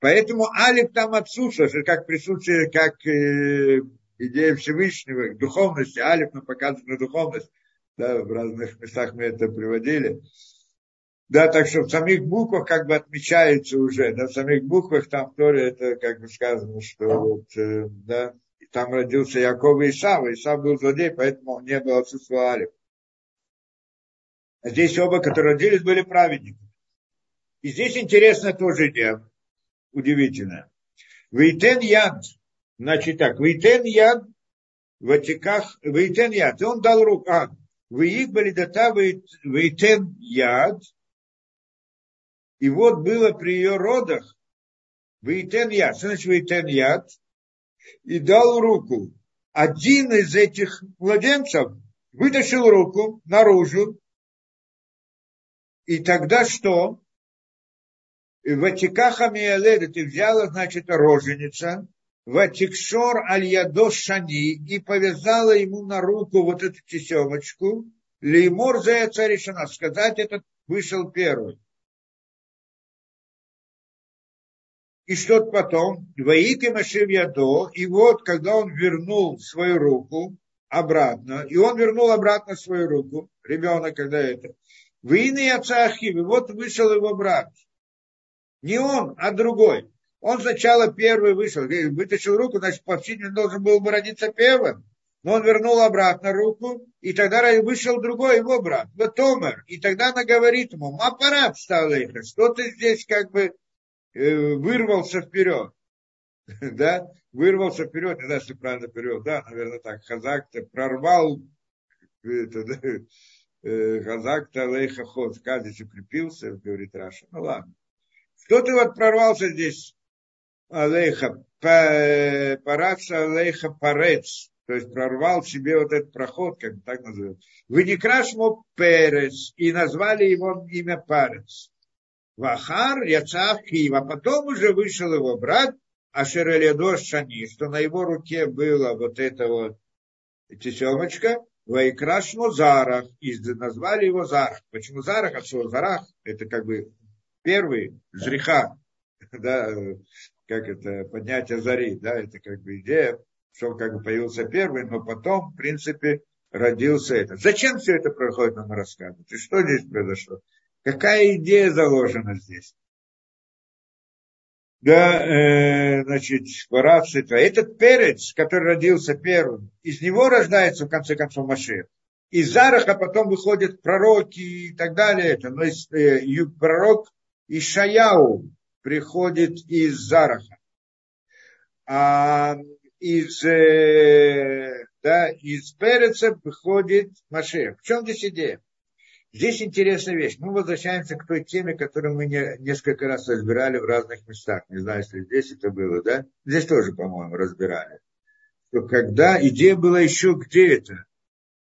[SPEAKER 1] Поэтому Алиф там отсутствует, как присутствие, как э, идея Всевышнего, духовности. Алиф нам показывает на духовность. Да, в разных местах мы это приводили. Да, так что в самих буквах как бы отмечается уже, да, в самих буквах там в Торе это как бы сказано, что вот, э, да, там родился Яков и Исав, Исав был злодей, поэтому он не был отсутствовал Алиф. А здесь оба, которые родились, были праведники. И здесь интересно тоже идея, удивительно. Вейтен яд, значит так, вейтен яд в Атиках, вейтен яд, и он дал руку, а, Веик Балидата Вейтен яд, и вот было при ее родах Вейтен яд. Что значит Вейтен яд? И дал руку. Один из этих младенцев вытащил руку наружу. И тогда что? Ватикаха Миаледа ты взяла, значит, роженица, Ватикшор аль Шани и повязала ему на руку вот эту тесемочку, Леймор за решена, сказать этот вышел первый. И что потом? Двоики Машив Ядо. И вот, когда он вернул свою руку обратно, и он вернул обратно свою руку, ребенок, когда это, Вины и отца Ахивы, вот вышел его брат. Не он, а другой. Он сначала первый вышел, вытащил руку, значит, по должен был бы родиться первым. Но он вернул обратно руку, и тогда вышел другой его брат, Томер. И тогда она говорит ему, аппарат стал их, что ты здесь как бы Э, вырвался вперед. [laughs] да, вырвался вперед, не знаю, если правильно вперед, да, наверное так, Хазак-то прорвал, это, [laughs] да, э, Хазак-то Алейха Ход, здесь укрепился, говорит Раша, ну ладно. Кто ты вот прорвался здесь, Алейха, параца Алейха Парец, то есть прорвал себе вот этот проход, как так называют. Вы не крашмо Перец, и назвали его имя Парец. Вахар Яцав Киева. Потом уже вышел его брат Ашереледош Шани, что на его руке было вот это вот тесемочка, Вайкрашмо Зарах, и назвали его Зарах. Почему Зарах? От слова Зарах, это как бы первый жреха, [laughs] да, как это, поднятие зари, да, это как бы идея, что он как бы появился первый, но потом, в принципе, родился это. Зачем все это происходит, нам рассказывать? И что здесь произошло? Какая идея заложена здесь? Да, э, значит, Варавшитва. Этот перец, который родился первым, из него рождается, в конце концов, Машех. из Зараха потом выходят пророки и так далее. Это, но есть, э, пророк Ишаяу приходит из Зараха. А из, э, да, из Переца выходит Машех. В чем здесь идея? Здесь интересная вещь. Мы возвращаемся к той теме, которую мы не, несколько раз разбирали в разных местах. Не знаю, если здесь это было, да? Здесь тоже, по-моему, разбирали. Что когда идея была еще где это?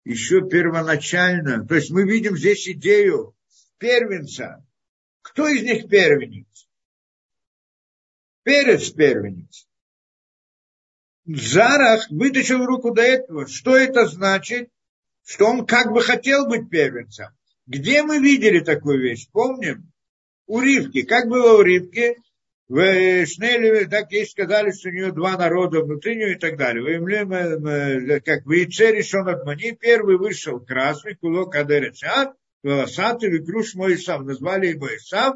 [SPEAKER 1] Еще первоначально. То есть мы видим здесь идею первенца. Кто из них первенец? Перец первенец. Зарах вытащил руку до этого. Что это значит? Что он как бы хотел быть первенцем. Где мы видели такую вещь? Помним? У Ривки. Как было у Ривки? В Шнелеве, так ей сказали, что у нее два народа внутри нее и так далее. Вы как в Яйце решен от Мани, первый вышел красный, кулок Адерецат, волосатый, выкруш мой сам, назвали его Исав,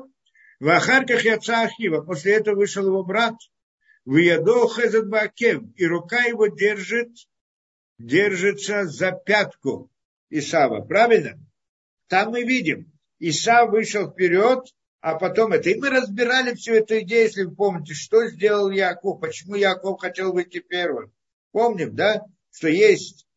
[SPEAKER 1] в Ахарках Яца Ахива, после этого вышел его брат, в Ядо Хезет Бакев, и рука его держит, держится за пятку Исава, правильно? Там мы видим, Исав вышел вперед, а потом это. И мы разбирали всю эту идею, если вы помните, что сделал Яков, почему Яков хотел выйти первым. Помним, да, что есть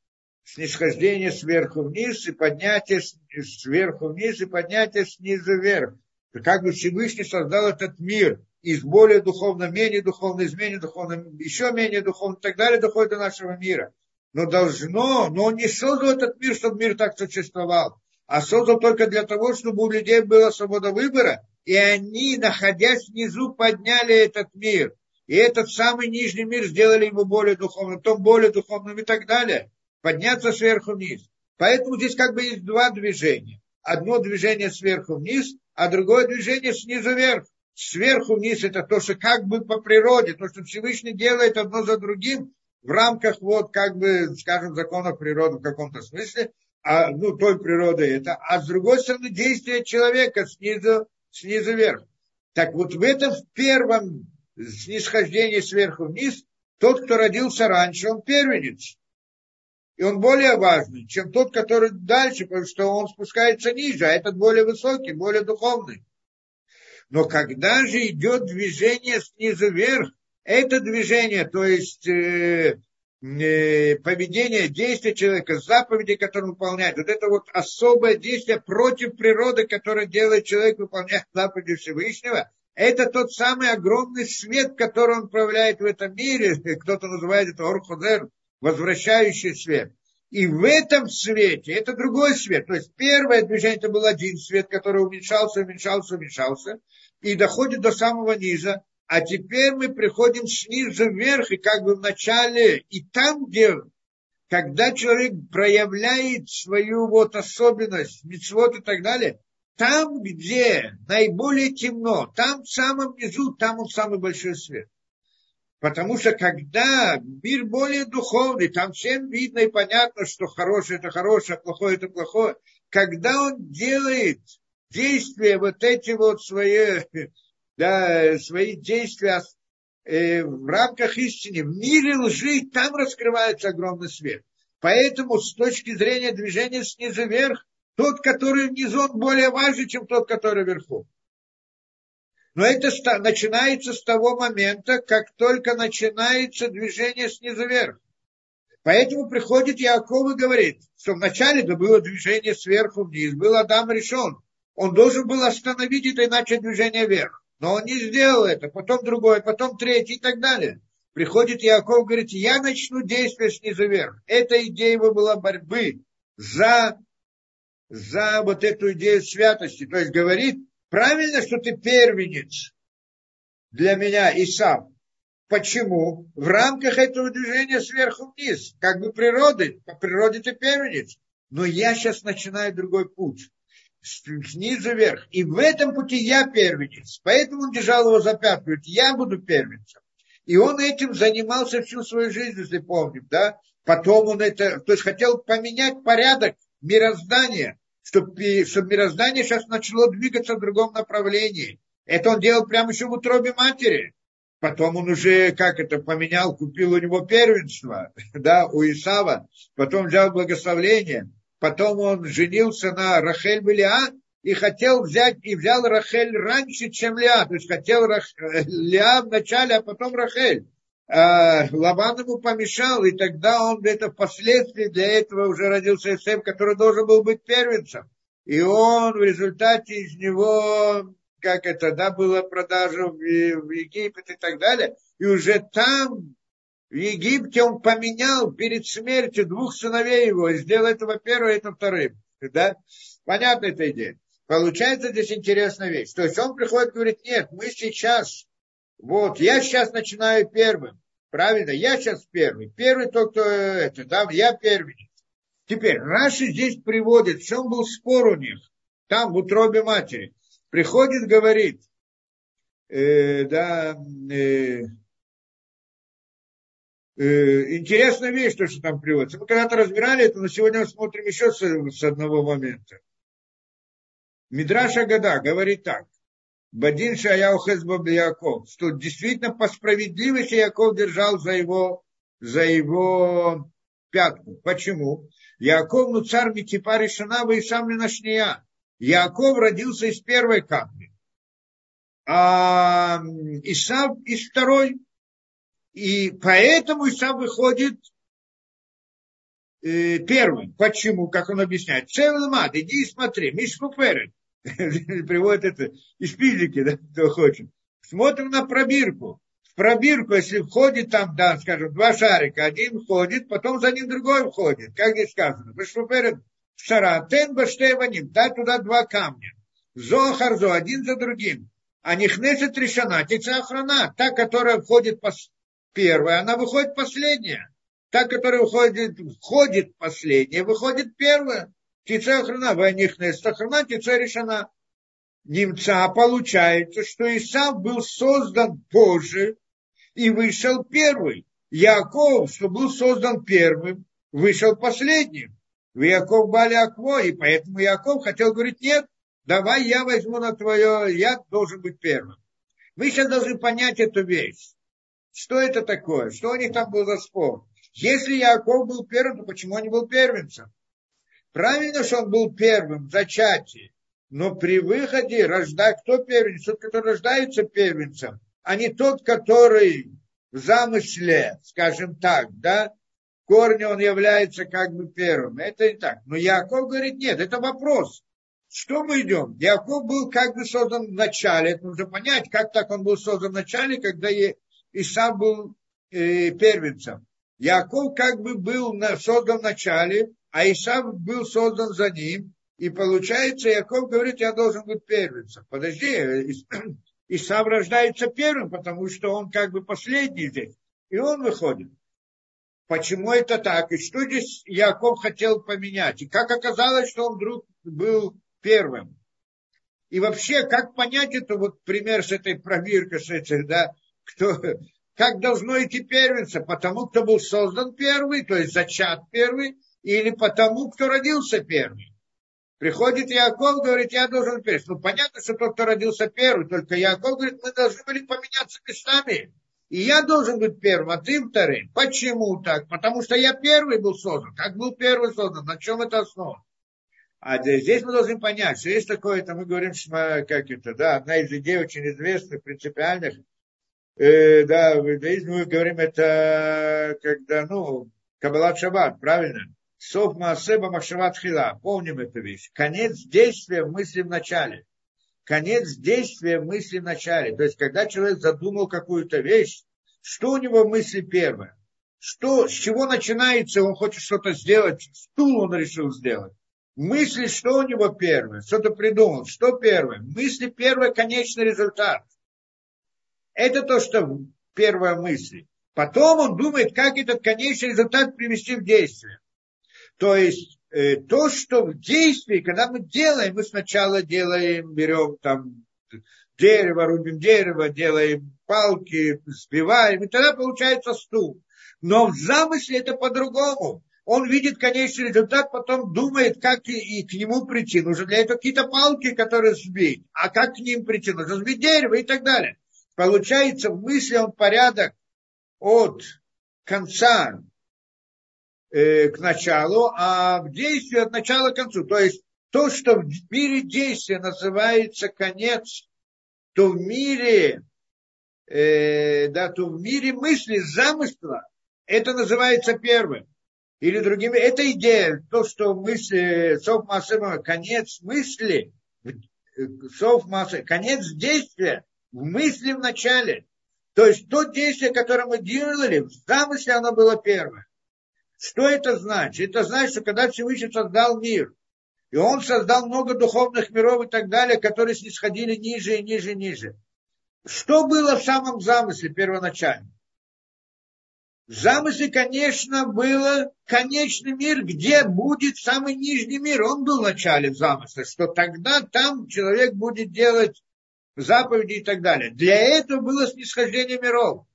[SPEAKER 1] снисхождение сверху вниз и поднятие сверху вниз и поднятие снизу вверх. Как бы Всевышний создал этот мир из более духовно, менее духовно, из менее духовно, еще менее духовно и так далее доходит до нашего мира. Но должно, но он не создал этот мир, чтобы мир так существовал а создал только для того, чтобы у людей была свобода выбора, и они, находясь внизу, подняли этот мир. И этот самый нижний мир сделали его более духовным, том более духовным и так далее. Подняться сверху вниз. Поэтому здесь как бы есть два движения. Одно движение сверху вниз, а другое движение снизу вверх. Сверху вниз это то, что как бы по природе, то, что Всевышний делает одно за другим в рамках вот как бы, скажем, законов природы в каком-то смысле, а, ну, той природы это, а с другой стороны действие человека снизу, снизу вверх. Так вот в этом первом снисхождении сверху вниз, тот, кто родился раньше, он первенец. И он более важный, чем тот, который дальше, потому что он спускается ниже, а этот более высокий, более духовный. Но когда же идет движение снизу вверх, это движение, то есть э, Э, поведение, действие человека, заповеди, которые он выполняет. Вот это вот особое действие против природы, которое делает человек, выполняя заповеди Всевышнего, это тот самый огромный свет, который он проявляет в этом мире. [laughs] Кто-то называет это Орхудер, возвращающий свет. И в этом свете, это другой свет. То есть первое движение это был один свет, который уменьшался, уменьшался, уменьшался, и доходит до самого низа. А теперь мы приходим снизу вверх, и как бы в начале, и там, где, когда человек проявляет свою вот особенность, мецвод и так далее, там, где наиболее темно, там в самом низу, там он самый большой свет. Потому что когда мир более духовный, там всем видно и понятно, что хорошее это хорошее, а плохое это плохое. Когда он делает действия вот эти вот свои [laughs] да, свои действия э, в рамках истины, в мире лжи, там раскрывается огромный свет. Поэтому с точки зрения движения снизу вверх, тот, который внизу, он более важен, чем тот, который вверху. Но это начинается с того момента, как только начинается движение снизу вверх. Поэтому приходит Яков и говорит, что вначале да было движение сверху вниз, был Адам решен. Он должен был остановить это и начать движение вверх. Но он не сделал это, потом другой, потом третий и так далее. Приходит Яков, говорит, я начну действие снизу вверх. Эта идея его была борьбы за, за вот эту идею святости. То есть говорит, правильно, что ты первенец для меня и сам. Почему? В рамках этого движения сверху вниз, как бы природы, по природе ты первенец. Но я сейчас начинаю другой путь снизу вверх. И в этом пути я первенец. Поэтому он держал его за пятку. Говорит, я буду первенцем. И он этим занимался всю свою жизнь, если помним, да. Потом он это, то есть хотел поменять порядок мироздания, чтобы, чтобы мироздание сейчас начало двигаться в другом направлении. Это он делал прямо еще в утробе матери. Потом он уже, как это, поменял, купил у него первенство, [laughs] да, у Исава. Потом взял благословление. потом он женился на Рахель Белиа и хотел взять, и взял Рахель раньше, чем Леа. То есть хотел Рах, Леа вначале, а потом Рахель. А Лаван ему помешал, и тогда он где-то впоследствии для этого уже родился Исеф, который должен был быть первенцем. И он в результате из него, как это, да, была продажа в, в Египет и так далее. И уже там в Египте он поменял перед смертью двух сыновей его и сделал этого первого, это вторым. Да? Понятно эта идея. Получается здесь интересная вещь. То есть он приходит и говорит, нет, мы сейчас, вот, я сейчас начинаю первым. Правильно, я сейчас первый. Первый тот, кто это, да, я первый. Теперь, Раши здесь приводит, в чем был спор у них, там, в утробе матери. Приходит, говорит, э, да, э, Э, интересная вещь, то, что там приводится. Мы когда-то разбирали это, но сегодня мы смотрим еще с, с одного момента. Мидраша Гада говорит так. Бадин Шаяу Хезбаб Яков, что действительно по справедливости Яков держал за его, за его пятку. Почему? Яков, ну царь Микипа Шанава и сам Минашния. Яков родился из первой капли, а Исав из второй. И поэтому Исав выходит э, первым. Почему? Как он объясняет. Цевелмад, иди и смотри. Мишкуперет. [laughs] Приводит это из физики, да, кто хочет. Смотрим на пробирку. В пробирку, если входит там, да, скажем, два шарика, один входит, потом за ним другой входит. Как здесь сказано? Мишкуперет шара. Тен баштеваним. Дай туда два камня. Зохарзо, один за другим. А нихнесет решена, теча охрана, та, которая входит по первая, она выходит последняя. Та, которая выходит, входит последняя, выходит первая. Птица охрана, войнихная охрана, птица решена. Немца получается, что Исав был создан позже и вышел первый. Яков, что был создан первым, вышел последним. В Яков бали Акво, и поэтому Яков хотел говорить, нет, давай я возьму на твое, я должен быть первым. Вы сейчас должны понять эту вещь. Что это такое? Что у них там был за спор? Если Яков был первым, то почему он не был первенцем? Правильно, что он был первым в зачатии, но при выходе рождает кто первенец? Тот, который рождается первенцем, а не тот, который в замысле, скажем так, да, в корне он является как бы первым. Это не так. Но Яков говорит, нет, это вопрос. Что мы идем? Яков был как бы создан в начале. Это нужно понять, как так он был создан в начале, когда Исав был э, первенцем. Яков как бы был создан в начале, а Исав был создан за ним. И получается, Яков говорит, я должен быть первенцем. Подожди, [clears throat] Исав рождается первым, потому что он как бы последний здесь. И он выходит. Почему это так? И что здесь Яков хотел поменять? И как оказалось, что он вдруг был первым? И вообще, как понять это вот пример с этой проверкой, с этой, да, кто, [laughs] как должно идти первенство? Потому, кто был создан первый, то есть зачат первый, или потому, кто родился первый. Приходит Яков, говорит, я должен первый. Ну, понятно, что тот, кто родился первый, только Яков говорит, мы должны были поменяться местами. И я должен быть первым, а ты вторым. Почему так? Потому что я первый был создан. Как был первый создан? На чем это основа? А здесь мы должны понять, что есть такое, это мы говорим, как это, да, одна из идей очень известных, принципиальных, э, да, в мы говорим, это когда, ну, Кабалат Шаббат, правильно? Сов Маасеба Махшават Хила. Помним эту вещь. Конец действия мысли в начале. Конец действия мысли в начале. То есть, когда человек задумал какую-то вещь, что у него мысли первое? Что, с чего начинается, он хочет что-то сделать, стул он решил сделать. Мысли, что у него первое? Что-то придумал. Что первое? Мысли первое, конечный результат. Это то, что первая мысль. Потом он думает, как этот конечный результат привести в действие. То есть э, то, что в действии, когда мы делаем, мы сначала делаем, берем там дерево, рубим дерево, делаем палки, сбиваем, и тогда получается стул. Но в замысле это по-другому. Он видит конечный результат, потом думает, как и, и к нему прийти. Нужно для этого какие-то палки, которые сбить. А как к ним прийти? Нужно сбить дерево и так далее. Получается, в мысли он порядок от конца э, к началу, а в действии от начала к концу. То есть то, что в мире действия называется конец, то в мире, э, да, то в мире мысли, замысла, это называется первым. Или другими, это идея, то, что мысли, сов массы, конец мысли, сов массы, конец действия в мысли в начале. То есть то действие, которое мы делали, в замысле оно было первое. Что это значит? Это значит, что когда Всевышний создал мир, и он создал много духовных миров и так далее, которые снисходили ниже и ниже и ниже. Что было в самом замысле первоначально? В замысле, конечно, было конечный мир, где будет самый нижний мир. Он был в начале замысла, что тогда там человек будет делать заповеди и так далее. Для этого было снисхождение миров.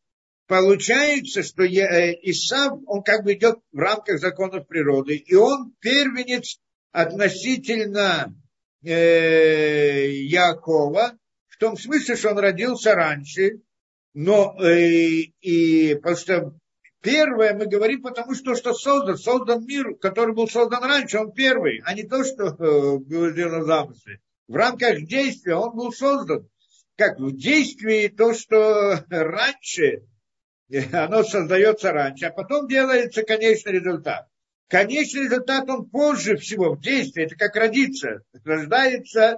[SPEAKER 1] Получается, что э, Исав, он как бы идет в рамках законов природы, и он первенец относительно э, Якова, в том смысле, что он родился раньше, но э, и что первое мы говорим, потому что что создан, создан мир, который был создан раньше, он первый, а не то, что э, было сделано замысле. В рамках действия он был создан. Как в действии то, что раньше, оно создается раньше, а потом делается конечный результат. Конечный результат, он позже всего в действии, это как родиться. Рождается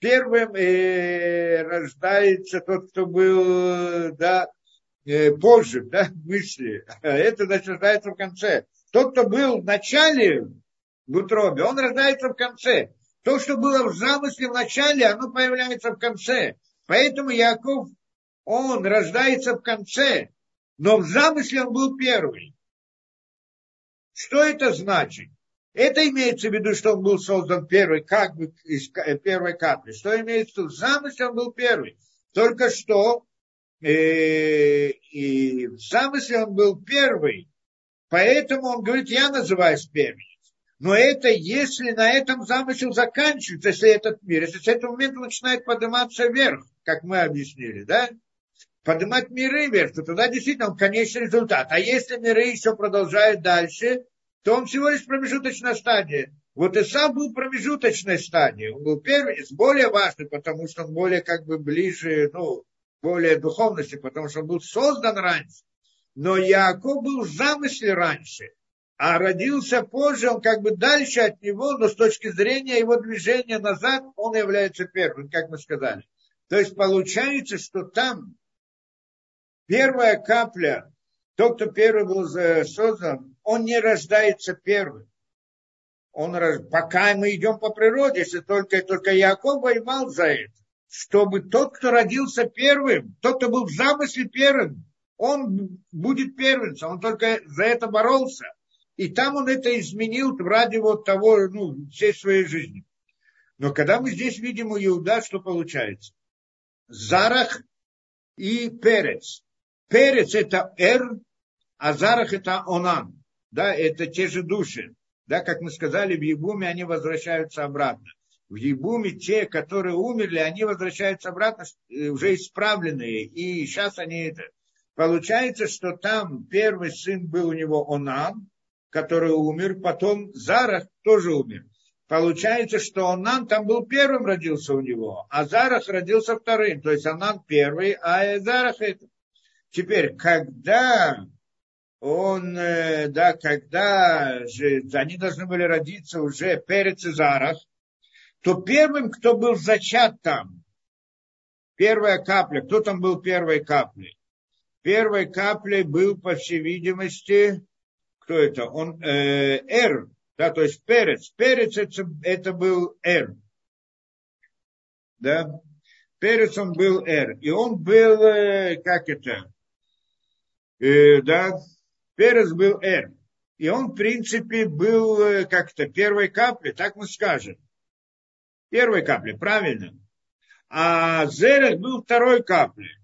[SPEAKER 1] первым, э, рождается тот, кто был, да, э, позже, да, мысли. Это значит, рождается в конце. Тот, кто был в начале в утробе, он рождается в конце. То, что было в замысле в начале, оно появляется в конце. Поэтому Яков, он рождается в конце, но в замысле он был первый. Что это значит? Это имеется в виду, что он был создан первый, как бы из первой капли. Что имеется в виду? Замысел он был первый. Только что э, и в замысле он был первый. Поэтому он говорит, я называюсь первенец. Но это если на этом замысел заканчивается, если этот мир, если с этого момента начинает подниматься вверх, как мы объяснили, да? Поднимать миры вверх, то тогда действительно он конечный результат. А если миры еще продолжают дальше, то он всего лишь промежуточная стадия. Вот и сам был промежуточной стадией. Он был первый, более важный, потому что он более как бы ближе, ну, более духовности, потому что он был создан раньше. Но Яков был в замысле раньше, а родился позже, он как бы дальше от него, но с точки зрения его движения назад, он является первым, как мы сказали. То есть получается, что там первая капля, тот, кто первый был создан, он не рождается первым. Он, пока мы идем по природе, если только, только Яков воевал за это, чтобы тот, кто родился первым, тот, кто был в замысле первым, он будет первенцем, он только за это боролся. И там он это изменил ради вот того, ну, всей своей жизни. Но когда мы здесь видим у Иуда, что получается? Зарах и Перец. Перец это Эр, а Зарах это Онан. Да, это те же души. Да, как мы сказали, в Ебуме они возвращаются обратно. В Ебуме те, которые умерли, они возвращаются обратно, э, уже исправленные. И сейчас они это... Получается, что там первый сын был у него Онан, который умер, потом Зарах тоже умер. Получается, что Онан там был первым родился у него, а Зарах родился вторым. То есть Онан первый, а Зарах это. Теперь, когда он, э, да, когда же они должны были родиться уже перед Цезарах, то первым, кто был зачат там, первая капля, кто там был первой каплей? Первой каплей был, по всей видимости, кто это? Он, э, Эр, да, то есть перец. Перец это, это был Эр. Да? Перец он был Эр. И он был, э, как это, э, да, Перес был Эр. И он, в принципе, был э, как-то первой каплей, так мы скажем. Первой каплей, правильно. А Зерах был второй каплей.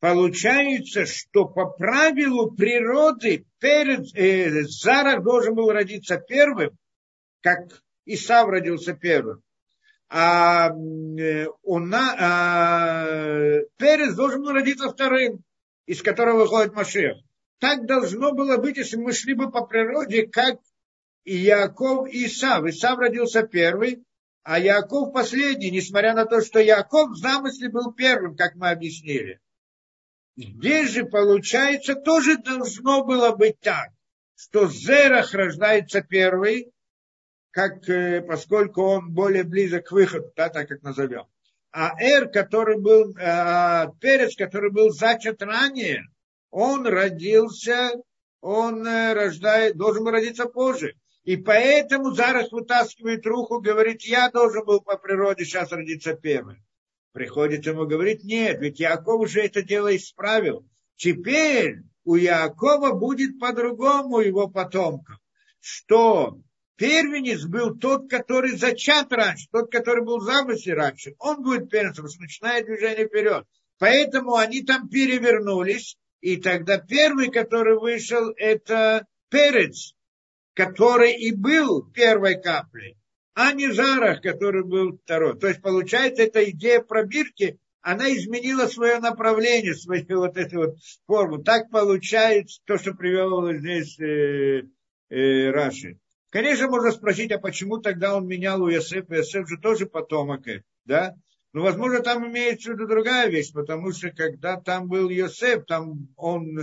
[SPEAKER 1] Получается, что по правилу природы перед, э, Зарах должен был родиться первым, как Исав родился первым. А, э, а Перец должен был родиться вторым, из которого выходит Машех. так должно было быть, если мы шли бы по природе, как и Яков, и Исав. Исав родился первый, а Яков последний, несмотря на то, что Яков в замысле был первым, как мы объяснили. Здесь же, получается, тоже должно было быть так, что Зерах рождается первый, как, э, поскольку он более близок к выходу, да, так как назовем. А Эр, который был, э, Перец, который был зачат ранее, он родился, он э, рождает, должен был родиться позже. И поэтому Зарах вытаскивает руку, говорит, я должен был по природе сейчас родиться первым. Приходит ему говорит, нет, ведь Яков уже это дело исправил. Теперь у Якова будет по-другому его потомкам, что первенец был тот, который зачат раньше, тот, который был в замысле раньше. Он будет первенцем, начинает движение вперед. Поэтому они там перевернулись, и тогда первый, который вышел, это перец, который и был первой каплей, а не Зарах, который был второй. То есть, получается, эта идея пробирки, она изменила свое направление, свою вот эту вот форму. Так получается то, что привел здесь э, э, Раши. Конечно, можно спросить, а почему тогда он менял у Иосифа? Иосиф же тоже потомок, да? Но, возможно, там имеется в виду другая вещь, потому что когда там был Иосиф, там он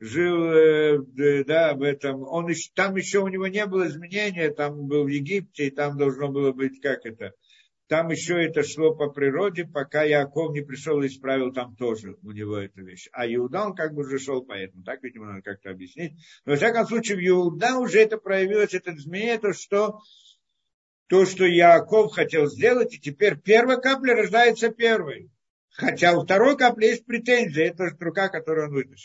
[SPEAKER 1] жил, э, да, в этом, он, там еще у него не было изменения, там был в Египте, и там должно было быть, как это, там еще это шло по природе, пока Яков не пришел и исправил там тоже у него эту вещь. А Иуда, он как бы уже шел по этому, так, видимо, надо как-то объяснить. Но, во всяком случае, в Иуда уже это проявилось, это изменение, то, что то, что Яков хотел сделать, и теперь первая капля рождается первой. Хотя у второй капли есть претензия, это рука, которую он вытащил.